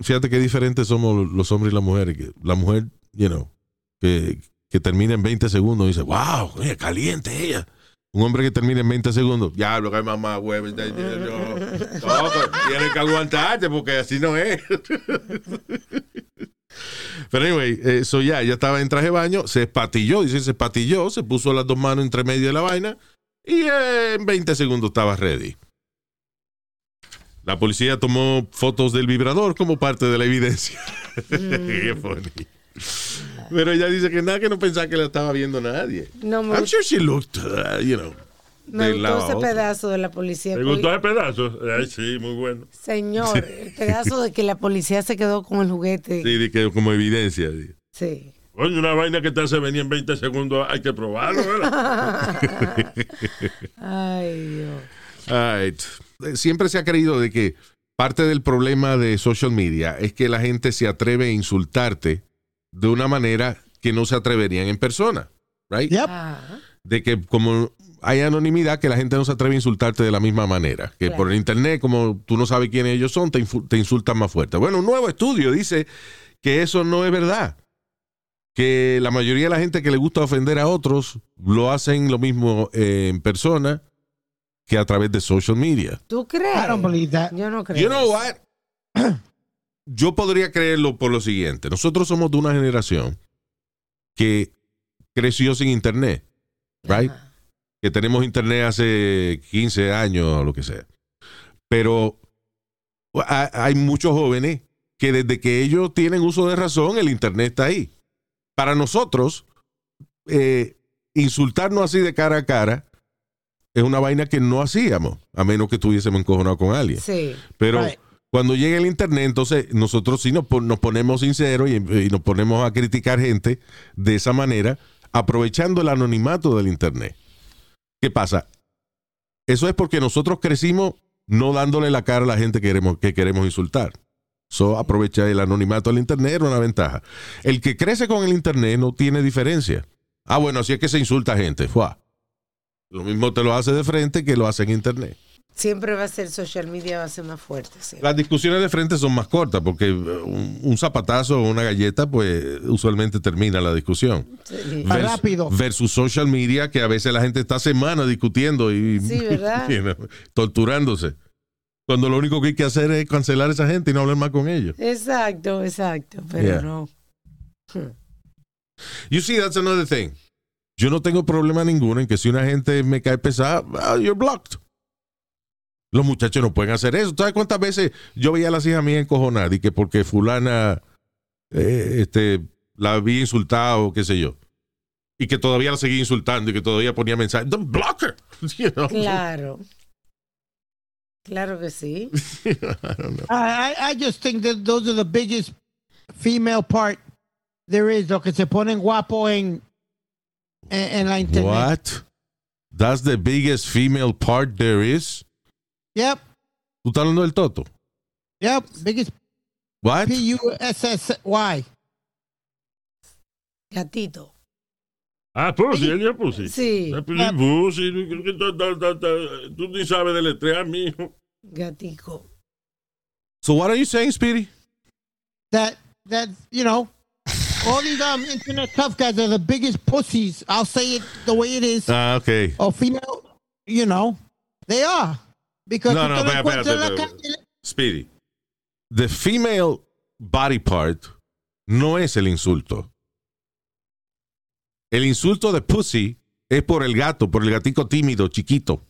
fíjate qué diferentes somos los hombres y las mujeres. La mujer, you know, que, termina en 20 segundos dice, wow, caliente ella. Un hombre que termina en 20 segundos, ya lo que hay mamá, huevo, no, pues, tienes que aguantarte porque así no es. Pero anyway, eso ya, ella estaba en traje de baño, se espatilló, dice, se espatilló, se puso las dos manos entre medio de la vaina y en 20 segundos estaba ready. La policía tomó fotos del vibrador como parte de la evidencia. Qué funny. Pero ella dice que nada, que no pensaba que la estaba viendo nadie. No me, I'm sure she looked, uh, you know. me de gustó ese pedazo de la policía. ¿Te gustó ese pedazo? Ay, sí, muy bueno. Señor, el pedazo de que la policía se quedó con el juguete. Sí, de que como evidencia. sí. Sí. Oye, una vaina que te hace venir en 20 segundos, hay que probarlo, ¿verdad? Ay, Dios. All right. Eh, Siempre se ha creído de que parte del problema de social media es que la gente se atreve a insultarte de una manera que no se atreverían en persona. Right? Yep. Ah, de que como hay anonimidad, que la gente no se atreve a insultarte de la misma manera. Que Claro. por el internet, como tú no sabes quiénes ellos son, te insultan más fuerte. Bueno, un nuevo estudio dice que eso no es verdad. Que la mayoría de la gente que le gusta ofender a otros lo hacen lo mismo eh, en persona que a través de social media. ¿Tú crees? I don't believe that. Yo no creo. You know what? Yo podría creerlo por lo siguiente. Nosotros somos de una generación que creció sin internet, right? Que tenemos internet hace 15 años o lo que sea. Pero ha- hay muchos jóvenes que desde que ellos tienen uso de razón, el internet está ahí. Para nosotros, eh, insultarnos así de cara a cara es una vaina que no hacíamos, a menos que estuviésemos encojonados con alguien. Sí. Pero Right. cuando llega el internet, entonces nosotros sí nos, nos ponemos sinceros y, y nos ponemos a criticar gente de esa manera, aprovechando el anonimato del internet. ¿Qué pasa? Eso es porque nosotros crecimos no dándole la cara a la gente que queremos, que queremos insultar. So, aprovechar el anonimato del internet era una ventaja. El que crece con el internet no tiene diferencia. Ah, bueno, así es que se insulta a gente. Fuá. Lo mismo te lo hace de frente que lo hace en internet. Siempre va a ser social media, va a ser más fuerte. Las discusiones de frente son más cortas porque eh, un, un zapatazo o una galleta, pues usualmente termina la discusión. Sí. Vers- rápido. Versus social media, que a veces la gente está semanas discutiendo y torturándose. Cuando lo único que hay que hacer es cancelar a esa gente y no hablar más con ellos. Exacto, exacto. Pero Yeah. no. You see, that's another thing. Yo no tengo problema ninguno en que si una gente me cae pesada, well, you're blocked. Los muchachos no pueden hacer eso. ¿Sabes cuántas veces yo veía a las hijas mías encojonadas y que porque fulana eh, este, la había insultado o qué sé yo? Y que todavía la seguía insultando y que todavía ponía mensajes. Don't block her. You know? Claro. Claro que sí. I, I, I just think that those are the biggest female part there is, lo que se ponen guapo en, en, en la internet. What? That's the biggest female part there is. Yep, ¿Tú estás hablando del toto? yep, biggest What? P-U-S-S-Y. Gatito. Ah, Pussy, él es Pussy. Sí. Ah, Pussy, tú ni sabes deletrear, mijo. Gatico. So what are you saying, Speedy? That, that, you know, all these um, internet tough guys are the biggest pussies. I'll say it the way it is. Ah, okay. or female, you know, they are. Because No, tú no, te lo espera, encuentras en la espérate, calle- Speedy. The female body part no es el insulto. El insulto de pussy es por el gato, por el gatico tímido, chiquito.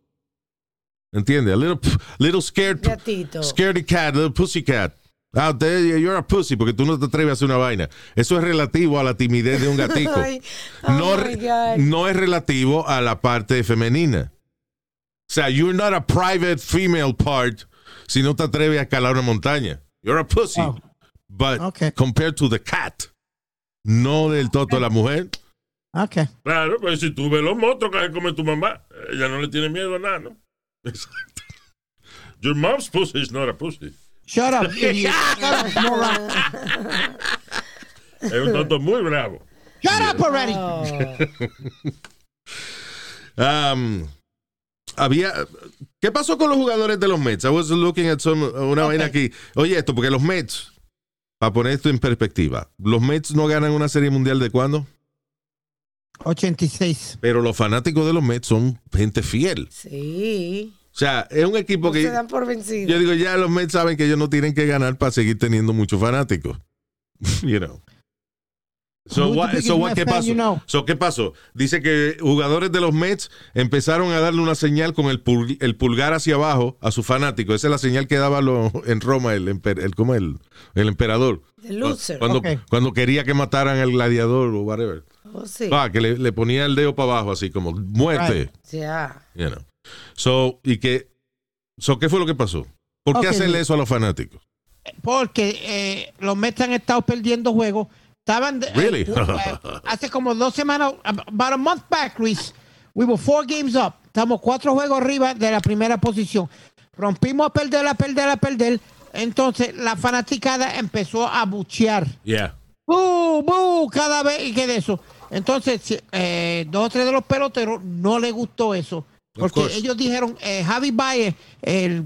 ¿Entiendes? A little, little scared, Gatito. scaredy cat, little pussy cat. Out there, you're a pussy porque tú no te atreves a hacer una vaina. Eso es relativo a la timidez de un gatico. Ay, oh no, es relativo a la parte femenina. O sea, you're not a private female part si no te atreves a escalar una montaña. You're a pussy. Oh. But Okay. compared to the cat, no del toto de la mujer. Okay. Claro, pues si tú ves los monstruos que come tu mamá, ella no le tiene miedo a nada, ¿no? Exacto. Your mom's pussy is not a pussy. Shut up, idiot. Shut up, moron. Es un tonto muy bravo. Shut up already. Oh, Um, había, ¿Qué pasó con los jugadores de los Mets? I was looking at some, una vaina aquí. Oye, esto, porque los Mets, para poner esto en perspectiva, los Mets no ganan una serie mundial de cuándo? 86. Pero los fanáticos de los Mets son gente fiel. sí. O sea, es un equipo No que se dan por vencidos. yo digo, ya los Mets saben que ellos no tienen que ganar para seguir teniendo muchos fanáticos. you know. So, what, so ¿qué pasó? you know? So, ¿qué pasó? Dice que jugadores de los Mets empezaron a darle una señal con el, pul- el pulgar hacia abajo a sus fanáticos. Esa es la señal que daba lo- en Roma el, emper- el, ¿cómo el, el emperador. Cuando, quería que mataran al gladiador o whatever. Oh, sí. Ah, que le, le ponía el dedo para abajo así como muerte. Right. You know. So, y que, so, ¿qué fue lo que pasó? ¿Por qué Ok. hacerle eso a los fanáticos? Porque eh, los Mets han estado perdiendo juegos. Estaban de- Really? eh, eh, hace como dos semanas, about a month back, Luis, we were four games up. Estamos cuatro juegos arriba de la primera posición. Rompimos a perder, a perder, a perder. Entonces la fanaticada empezó a buchear. Yeah. ¡Bu, bu! Cada vez y que de eso. Entonces, eh, dos o tres de los peloteros no les gustó eso. Porque ellos dijeron, eh, Javi Baez, el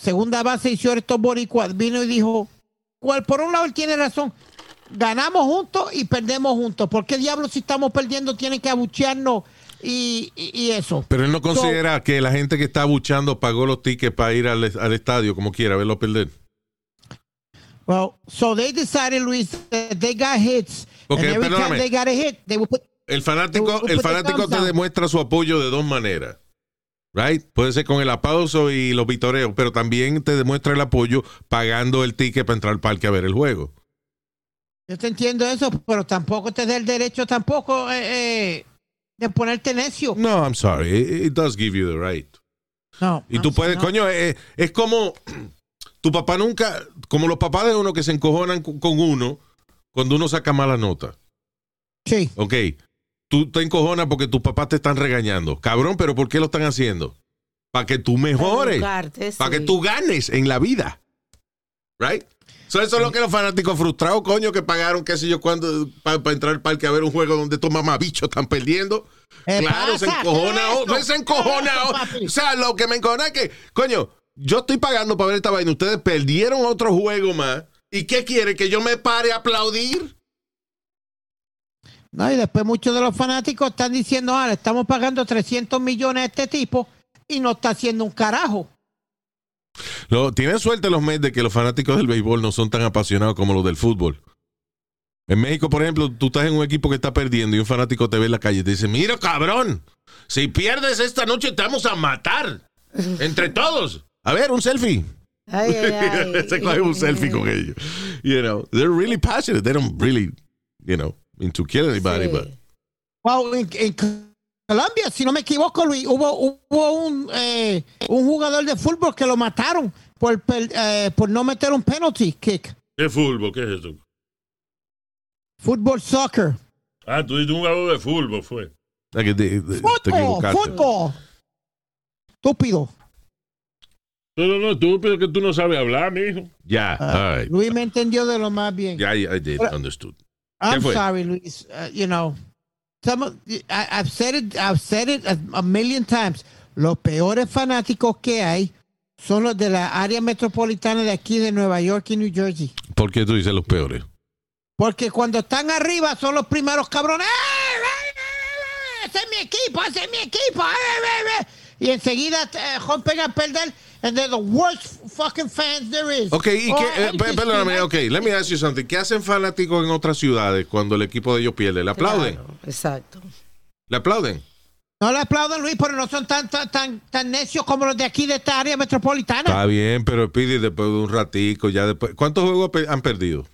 segunda base y estos boricuas, vino y dijo, cual por un lado él tiene razón, ganamos juntos y perdemos juntos. ¿Por qué diablos si estamos perdiendo tienen que abuchearnos y, y- y eso? Pero él no considera que la gente que está buchando pagó los tickets para ir al, al estadio como quiera, verlo perder. Well, so they decided, Luis, that they got hits. Ok, and every time they got a hit, they would put El fanático, el put fanático te down. demuestra su apoyo de dos maneras. Right? Puede ser con el aplauso y los vitoreos, pero también te demuestra el apoyo pagando el ticket para entrar al parque a ver el juego. Yo te entiendo eso, pero tampoco te da el derecho tampoco eh, eh, de ponerte necio. No, I'm sorry. It, it does give you the right. No. Y tú puedes, no. coño, eh, es como tu papá nunca, como los papás de uno que se encojonan con con uno cuando uno saca mala nota. Sí. Ok, tú te encojonas porque tus papás te están regañando. Cabrón, pero ¿por qué lo están haciendo? Para que tú mejores, para que sí. tú ganes en la vida. Right? So, eso es lo que los fanáticos frustrados, coño, que pagaron, qué sé yo, cuando para entrar al parque a ver un juego donde estos mamabichos están perdiendo. ¿Qué claro, pasa? se encojona. ¿Qué es oh, no se encojona. O sea, lo que me encojona es que, coño, yo estoy pagando para ver esta vaina. Ustedes perdieron otro juego más. ¿Y qué quiere? ¿Que yo me pare a aplaudir? No, y después muchos de los fanáticos están diciendo, ah, le estamos pagando 300 millones a este tipo y no está haciendo un carajo. Lo- tienen suerte los Mets de que los fanáticos del béisbol no son tan apasionados como los del fútbol. En México, por ejemplo, tú estás en un equipo que está perdiendo y un fanático te ve en la calle y te dice, mira cabrón, si pierdes esta noche te vamos a matar. Entre todos. A ver, un selfie. Ay, ay, ay. Se coge un selfie con ellos. You know, they're really passionate. They don't really, you know, mean to kill anybody, Sí. but Wow, en, en Colombia, si no me equivoco, Luis, hubo, hubo un, eh, un jugador de fútbol que lo mataron por, per- eh, por no meter un penalty kick. ¿Qué fútbol? ¿Qué es eso? Fútbol, soccer. Ah, tú dices un jugador de fútbol, fue. like, te, te- te Fútbol, fútbol. Estúpido. No, no, no, tú, pero que tú no sabes hablar, mijo. Ya, all right. Luis me entendió de lo más bien. Yeah, I, I did, understood. I'm sorry, Luis. Uh, you know, some of- I, I've said it. I've said it a, a million times. Los peores fanáticos que hay son los de la área metropolitana de aquí de Nueva York y New Jersey. ¿Por qué tú dices los peores? Porque cuando están arriba son los primeros cabrones. Ese es mi equipo, ese es mi equipo. ¡Eh, eh, eh! Y enseguida eh, rompen a perder. And they're the worst fucking fans there is. Ok, y Oh, qué, I eh, perdóname, ok, let me ask you something. ¿Qué hacen fanáticos en otras ciudades cuando el equipo de ellos pierde? ¿Le aplauden? Claro, exacto. ¿Le aplauden? No le aplauden, Luis, pero no son tan, tan, tan, tan necios como los de aquí de esta área metropolitana. Está bien, pero pide después de un ratico, ya después. ¿Cuántos juegos han perdido?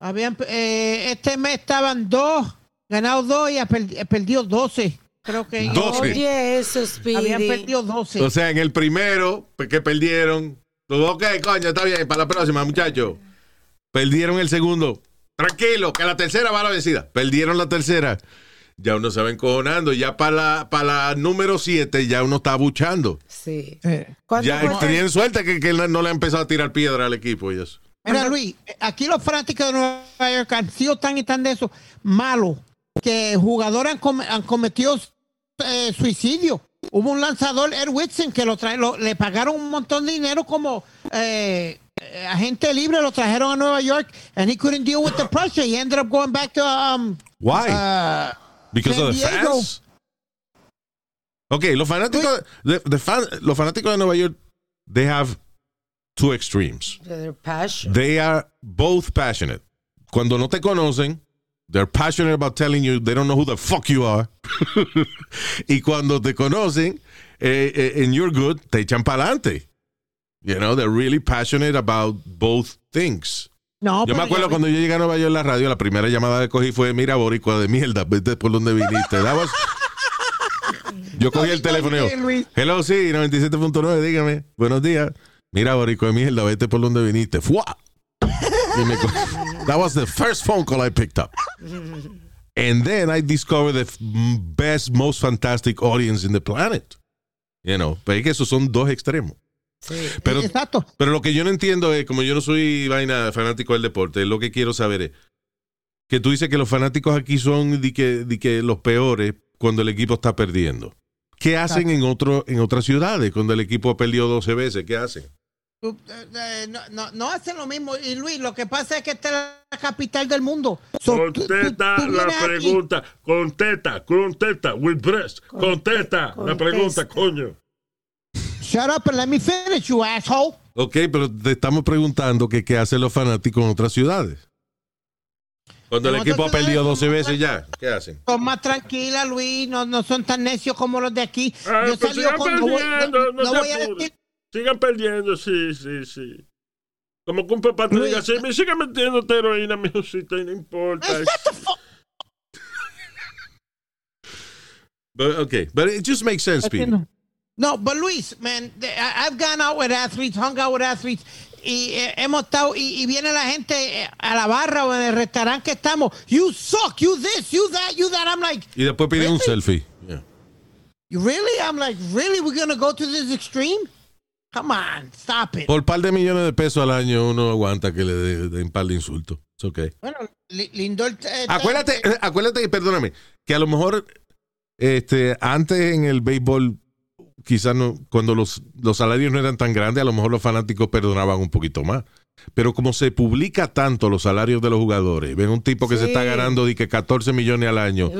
Habían, eh, este mes estaban dos, ganados dos y perdido 12. Creo que. Doce. Oye, eso, Speedy. Habían perdido 12. O sea, en el primero, pues, que perdieron. Ok, coño, está bien, para la próxima, muchachos. Perdieron el segundo. Tranquilo, que la tercera va a la vencida. Perdieron la tercera. Ya uno se va encojonando. Ya para la, para la número siete, ya uno está buchando. Sí. Eh. ¿Cuánto Ya tienen suerte que, que él no le ha empezado a tirar piedra al equipo y eso. Mira, Luis, aquí los fanáticos de Nueva York han sido tan y tan de eso malos que jugadores han, come- han cometido eh, suicidio. Hubo un lanzador, Ed Whitson, que lo trae, lo- le pagaron un montón de dinero como eh, eh, agente libre, lo trajeron a Nueva York, and he couldn't deal with the pressure. He ended up going back to um, Why? uh, Because San of the Diego. fans. Ok, los fanáticos, de, de fan- los fanáticos de Nueva York, they have two extremes. Their passion. They are both passionate. Cuando no te conocen, they're passionate about telling you they don't know who the fuck you are. y cuando te conocen, eh, eh, and you're good, te echan para adelante. You know, they're really passionate about both things. no, Yo me acuerdo cuando yo llegué a Nueva York en la radio, la primera llamada que cogí fue, mira, boricua de mierda, vete por donde viniste. Was- Yo cogí el teléfono y yo, hello, sí, 97.9, dígame, buenos días. Mira, boricua de mierda, vete por donde viniste. ¡Fua! Y me co- That was the first phone call I picked up. And then I discovered the best, most fantastic audience in the planet. You know, pero es que esos son dos extremos. Sí. Pero, Exacto. pero lo que yo no entiendo es, como yo no soy vaina fanático del deporte, lo que quiero saber es que tú dices que los fanáticos aquí son de que, de que los peores cuando el equipo está perdiendo. ¿Qué hacen en otro en otras ciudades cuando el equipo ha perdido 12 veces? ¿Qué hacen? Eh, no, no, no hacen lo mismo. Y Luis, lo que pasa es que esta es la capital del mundo. So, tú- tú- Contesta tú la aquí- pregunta. Contesta, contesta. With breast. Contesta la pregunta, coño. Shut up and let me finish, you asshole. Ok, pero te estamos preguntando que qué hacen los fanáticos en otras ciudades. Cuando el equipo ha perdido ciudades 12 son veces ya, ¿qué hacen? Son más tranquilas, Luis. No, no son tan necios como los de aquí. Ah, Yo pues salí con. No no- no voy a decir. Sigan perdiendo, sí, sí, sí. Como que un papá te diga, sí, me sigan metiendo heroína, mi hijosita, y no importa. But, okay, but it just makes sense, Speedy. No. But Luis, man, I've gone out with athletes, hung out with athletes, y eh, hemos estado, y, y viene la gente eh, a la barra o en el restaurante que estamos, you suck, you this, you that, you that. I'm like, Y después piden un Really? selfie. Yeah. you really? I'm like, really? We're gonna go to this extreme? Come on, stop it. Por par de millones de pesos al año uno aguanta que le den de, un par de insultos. It's okay. Bueno, li- Lindor. eh, Acuérdate, eh, acuérdate, y perdóname, que a lo mejor este, antes en el béisbol, quizás no, cuando los, los salarios no eran tan grandes, a lo mejor los fanáticos perdonaban un poquito más. Pero como se publica tanto los salarios de los jugadores, ven un tipo que se está ganando de que 14 millones al año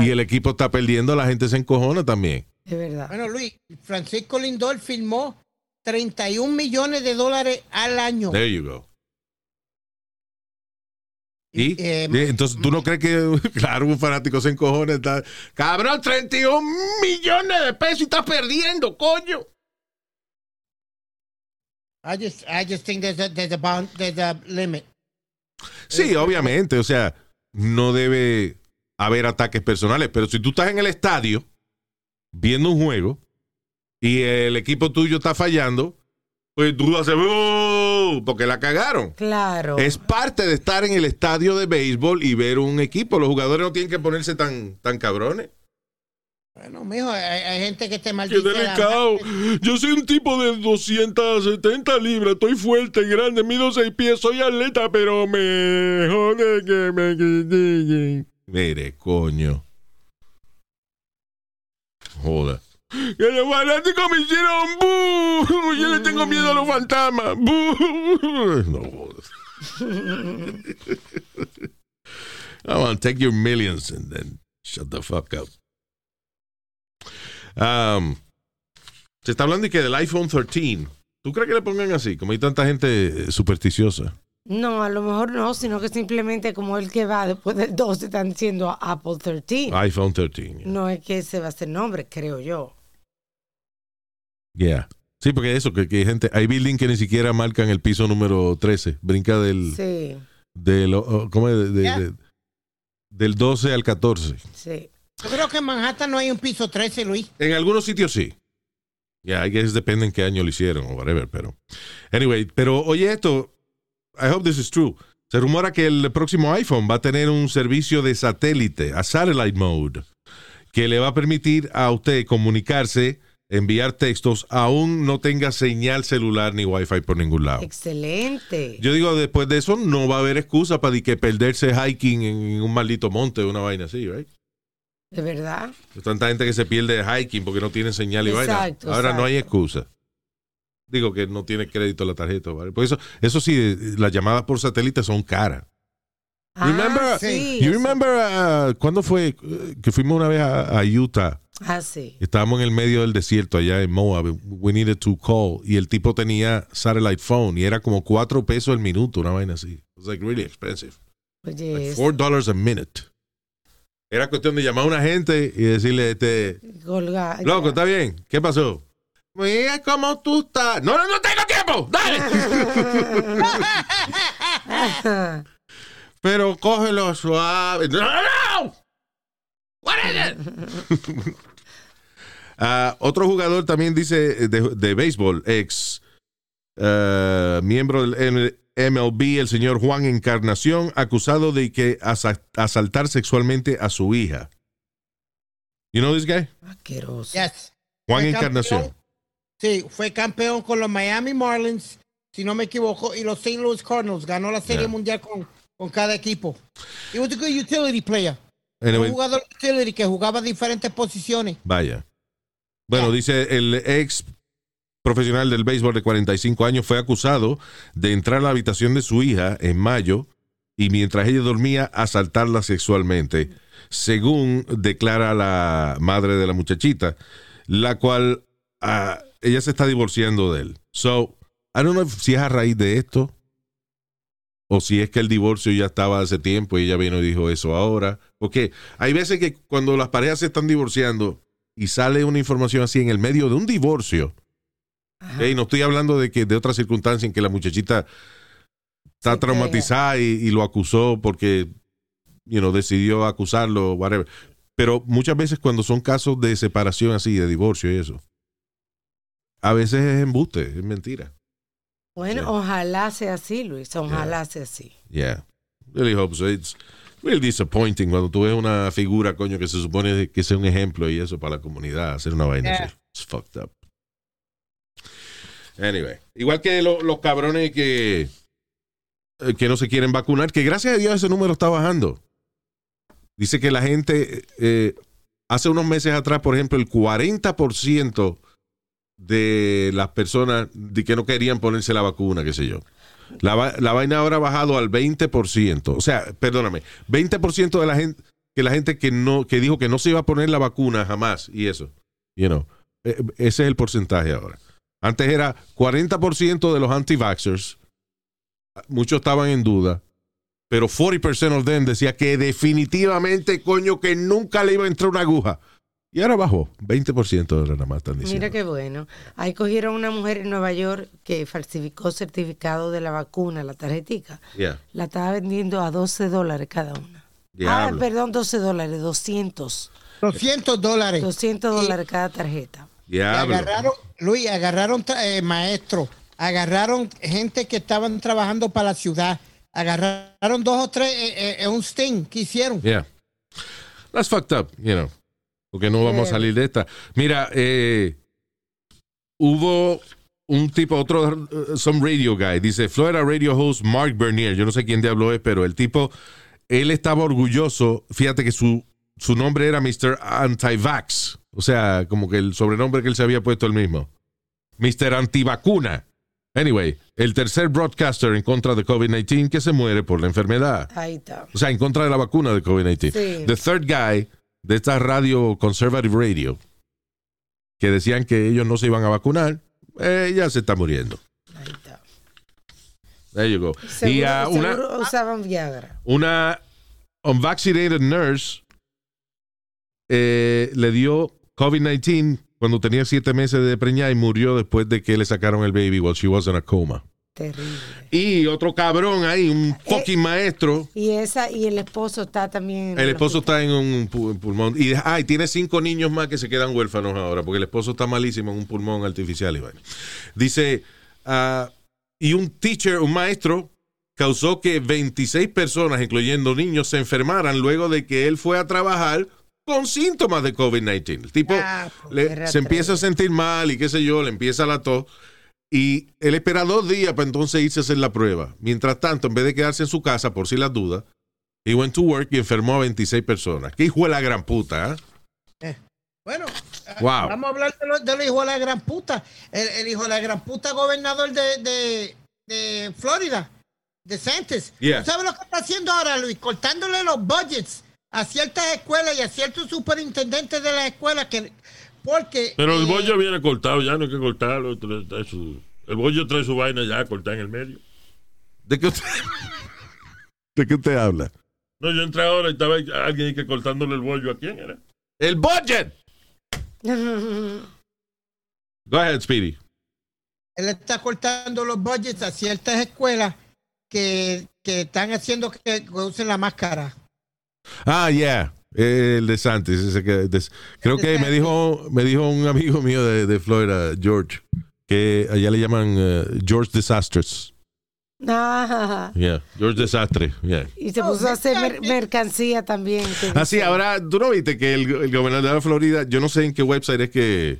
Y el equipo está perdiendo, la gente se encojona también. Es verdad. Bueno, Luis, Francisco Lindor firmó 31 millones de dólares al año. There you go. ¿Y? Eh. Entonces, ¿tú no crees que, claro, un fanático se encojona? Está, Cabrón, 31 millones de pesos y estás perdiendo, coño. I just, I just think there's a, there's a, bound, there's a limit. Sí, obviamente, o sea, no debe haber ataques personales, pero si tú estás en el estadio viendo un juego y el equipo tuyo está fallando, pues tú haces "Oh", porque la cagaron. Claro. Es parte de estar en el estadio de béisbol y ver un equipo. Los jugadores no tienen que ponerse tan, tan cabrones. Bueno, mijo, hay, hay gente que te Qué maldice. la delicado. Yo soy un tipo de 270 libras. Estoy fuerte, grande, mido 6 pies. Soy atleta, pero me jode que me critiquen. Mire, coño. Joda. Que los fanáticos me hicieron bu. Yo le tengo miedo a los fantasmas. Bu. No jodas. Come on, take your millions and then shut the fuck up. Um, se está hablando de que del iPhone 13. ¿Tú crees que le pongan así? Como hay tanta gente supersticiosa. No, a lo mejor no, sino que simplemente como el que va después del 12 están diciendo Apple 13. iPhone 13. yeah. No es que ese va a ser nombre, creo yo. Yeah. Sí, porque eso, que, que hay gente, hay building que ni siquiera marcan el piso número 13. Brinca del, Sí, del, oh, ¿cómo es? De- de- Yeah. de- del 12 al 14. sí. Yo creo que en Manhattan no hay un piso 13, Luis. En algunos sitios sí. Ya, I guess depende en qué año lo hicieron o whatever, pero. Anyway, pero oye esto, I hope this is true. Se rumora que el próximo iPhone va a tener un servicio de satélite, a satellite mode, que le va a permitir a usted comunicarse, enviar textos, aún no tenga señal celular ni wifi por ningún lado. Excelente. Yo digo, después de eso no va a haber excusa para de que perderse hiking en un maldito monte o una vaina así, right? ¿De verdad? Hay tanta gente que se pierde hiking porque no tiene señal y vaina. Exacto, Ahora no hay excusa. Digo que no tiene crédito la tarjeta. ¿vale? Porque eso, eso sí, las llamadas por satélite son caras. Remember- ah, sí. You remember uh, cuándo fue eh, que fuimos una vez a, a Utah? Ah, sí. Estábamos en el medio del desierto allá en Moab. We needed to call. Y el tipo tenía satellite phone y era como cuatro pesos el minuto, una vaina así. It was like really expensive. Oye, Like es- four dollars a minute. Era cuestión de llamar a una gente y decirle, este, colga- Loco, ¿está bien? ¿Qué pasó? Mira cómo tú estás. No, no, no tengo tiempo. Dale. Pero cógelo suave. No, no, no. What is it? Ah, otro jugador también dice de, de béisbol, ex ah, miembro del M- MLB, el señor Juan Encarnación, acusado de que asa- asaltar sexualmente a su hija. You know this guy? Asqueroso. Yes. Juan Fue Encarnación. campeón. Sí, fue campeón con los Miami Marlins, si no me equivoco, y los St. Louis Cardinals. Ganó la Serie Yeah. Mundial con, con cada equipo. He was a good utility player. Anyway, Un jugador utility que jugaba diferentes posiciones. Vaya. Bueno, dice el ex profesional del béisbol de 45 años fue acusado de entrar a la habitación de su hija en mayo y mientras ella dormía asaltarla sexualmente, según declara la madre de la muchachita, la cual ah, ella se está divorciando de él. So, I don't know if- si es a raíz de esto o si es que el divorcio ya estaba hace tiempo y ella vino y dijo eso ahora. Porque hay veces que cuando las parejas se están divorciando y sale una información así en el medio de un divorcio, Ajá. y no estoy hablando de que de otra circunstancia en que la muchachita está traumatizada y, y lo acusó porque you know, decidió acusarlo, whatever. Pero muchas veces cuando son casos de separación así, de divorcio y eso, a veces es embuste, es mentira. Bueno, ojalá sea así, Luis. Ojalá sea así. Yeah. Really hope so. It's really disappointing cuando tú ves una figura, coño, que se supone que sea un ejemplo y eso para la comunidad, hacer una vaina así. It's fucked up. Anyway. Igual que lo- los cabrones que, eh, que no se quieren vacunar, que gracias a Dios ese número está bajando. Dice que la gente, eh, hace unos meses atrás, por ejemplo, el 40% de las personas de que no querían ponerse la vacuna, qué sé yo. La, la vaina ahora ha bajado al 20%. O sea, perdóname, 20% de la gente que la gente que no que dijo que no se iba a poner la vacuna jamás y eso. You know, eh, ese es el porcentaje ahora. Antes era 40% de los anti-vaxxers. Muchos estaban en duda. Pero 40% of them decía que definitivamente, coño, que nunca le iba a entrar una aguja. Y ahora bajó. 20% de nada más están diciendo. Mira qué bueno. Ahí cogieron una mujer en Nueva York que falsificó certificado de la vacuna, la tarjetica. Yeah. La estaba vendiendo a 12 dólares cada una. Diablo. Ah, perdón, 12 dólares, 200. 200 dólares. 200 dólares cada tarjeta. Y Diablo. agarraron, Luis, agarraron eh, maestros, agarraron gente que estaban trabajando para la ciudad, agarraron dos o tres eh, eh, en un sting que hicieron. Yeah. That's fucked up, you know. Porque no vamos a salir de esta. Mira, eh, hubo un tipo, otro, uh, some radio guy, dice Florida radio host Mark Bernier. Yo no sé quién diablo es, pero el tipo, él estaba orgulloso. Fíjate que su, su nombre era Mr. Anti-Vax. O sea, como que el sobrenombre que él se había puesto él mismo. Mr. Antivacuna. Anyway, el tercer broadcaster en contra de COVID-19 que se muere por la enfermedad. Ahí está. O sea, en contra de la vacuna de COVID-19. Sí. The third guy de esta radio Conservative Radio, que decían que ellos no se iban a vacunar, eh, ya se está muriendo. Ahí está. There you go. Seguro, y una, usaban Viagra. una unvaccinated nurse eh, le dio COVID-19 cuando tenía siete meses de preñada y murió después de que le sacaron el baby while she was in a coma. Terrible. Y otro cabrón ahí, un fucking maestro. Y esa y el esposo está también. en El esposo hospital. está en un pulmón. Y, ah, y tiene cinco niños más que se quedan huérfanos ahora, porque el esposo está malísimo en un pulmón artificial. Y. Dice, ah, y un teacher, un maestro, causó que 26 personas, incluyendo niños, se enfermaran luego de que él fue a trabajar con síntomas de COVID-19. El tipo Ah, le- era se empieza a sentir mal y qué sé yo, le empieza la tos. Y él espera dos días para entonces irse a hacer la prueba. Mientras tanto, en vez de quedarse en su casa por si las dudas, he went to work y enfermó a 26 personas. ¿Qué hijo de la gran puta? ¿eh? Bueno, Wow. vamos a hablar de lo- del hijo de la gran puta. El, el hijo de la gran puta gobernador de, de, de Florida, de Santos. Yeah. ¿Tú sabes lo que está haciendo ahora, Luis? Cortándole los budgets a ciertas escuelas y a ciertos superintendentes de las escuelas que porque Pero el eh, bollo viene cortado, ya no hay que cortarlo. trae- trae su- el bollo trae su vaina ya cortada en el medio. ¿De qué usted, ¿De qué usted habla? No, yo entré ahora y estaba alguien que cortándole el bollo. ¿A quién era? El budget. Go ahead, Speedy. él está cortando los budgets a ciertas escuelas que, que están haciendo que, que usen la máscara. Ah, yeah. El de Santis. ese que- de- creo de que me dijo, me dijo un amigo mío de, de Florida, George, que allá le llaman eh, George Disasters. Ah, Yeah, George Desastre. Yeah. y se puso a hacer mer- mercancía también. Así, dice- ahora, tú no viste que el, el gobernador de Florida, yo no sé en qué website es que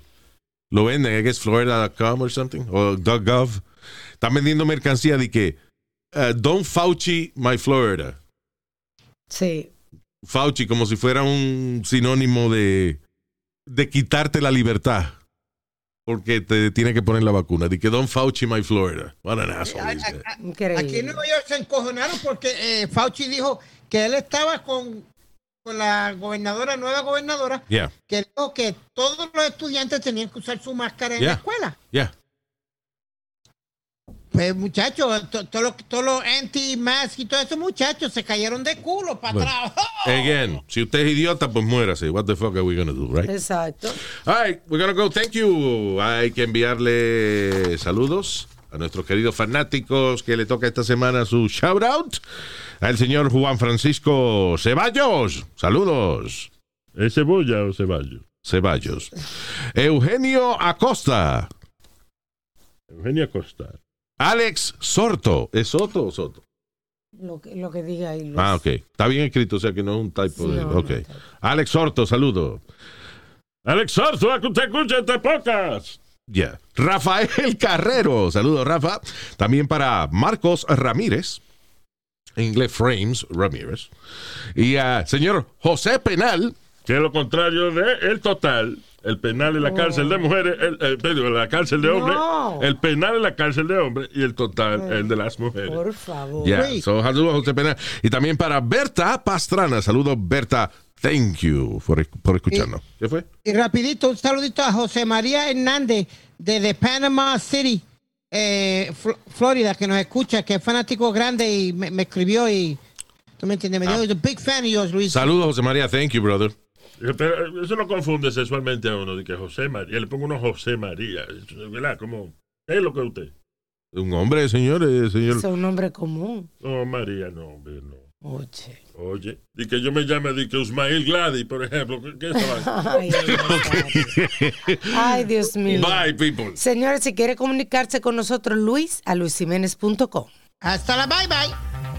lo venden, es que es florida.com or something, o .gov. Están vendiendo mercancía de que uh, Don't Fauci My Florida. Sí. Fauci como si fuera un sinónimo de, de quitarte la libertad. Porque te tiene que poner la vacuna. De que Don't Fauci My Florida. What an asshole. Aquí en Nueva York se encojonaron porque eh, Fauci dijo que él estaba con, con la gobernadora, nueva gobernadora, Yeah, que dijo que todos los estudiantes tenían que usar su máscara en Yeah. la escuela. yeah. Pues muchachos, to- todos los anti-mask y todos esos muchachos se cayeron de culo para Bueno. atrás. Again, si usted es idiota, pues muérase. What the fuck are we gonna do, right? Exacto. All right, we're gonna go. Thank you. Hay que enviarle saludos a nuestros queridos fanáticos que le toca esta semana su shout out al señor Juan Francisco Ceballos. Saludos. ¿Es cebolla o ceballo? Ceballos. Eugenio Acosta. Eugenia Costa. Alex Sorto. ¿Es Soto o Soto? Lo que, lo que diga ahí. Luis. Ah, ok. Está bien escrito, o sea que no es un typo. Sí, de, no, no, ok. no. Alex Sorto, saludo. Alex Sorzo, a que usted escucha este podcast. Ya. Rafael Carrero. Saludos, Rafa. También para Marcos Ramírez. En inglés, Frames Ramírez. Y a señor José Penal. Que es lo contrario de el total. El penal en la cárcel de mujeres, el, el- perdón, la cárcel de hombres, No. el penal en la cárcel de hombres y el total el de las mujeres. Por favor. Ya. Luis. So, saludos, José Penal. Y también para Berta Pastrana. Saludos, Berta. Thank you por, por escucharnos. ¿Qué fue? Y rapidito, un saludito a José María Hernández desde Panama City, eh, Fl- Florida, que nos escucha, que es fanático grande y me, me escribió y tú me entiendes, me dijo, "He's a big fan of yours, Luis. Saludos, José María. Thank you, brother. Pero eso no confunde sexualmente a uno, de que José María, le pongo uno José María, ¿verdad? Como, ¿qué es lo que es usted? Un hombre, señores, señor. Es un nombre común. No, María, no, hombre, no. Oye. Oye, y que yo me llame de que Usmail Gladys, por ejemplo, ¿qué? Ay, Dios, Ay, Dios mío. Bye, people. Señores, si quiere comunicarse con nosotros, Luis a luisjiménez.com. Hasta la bye bye.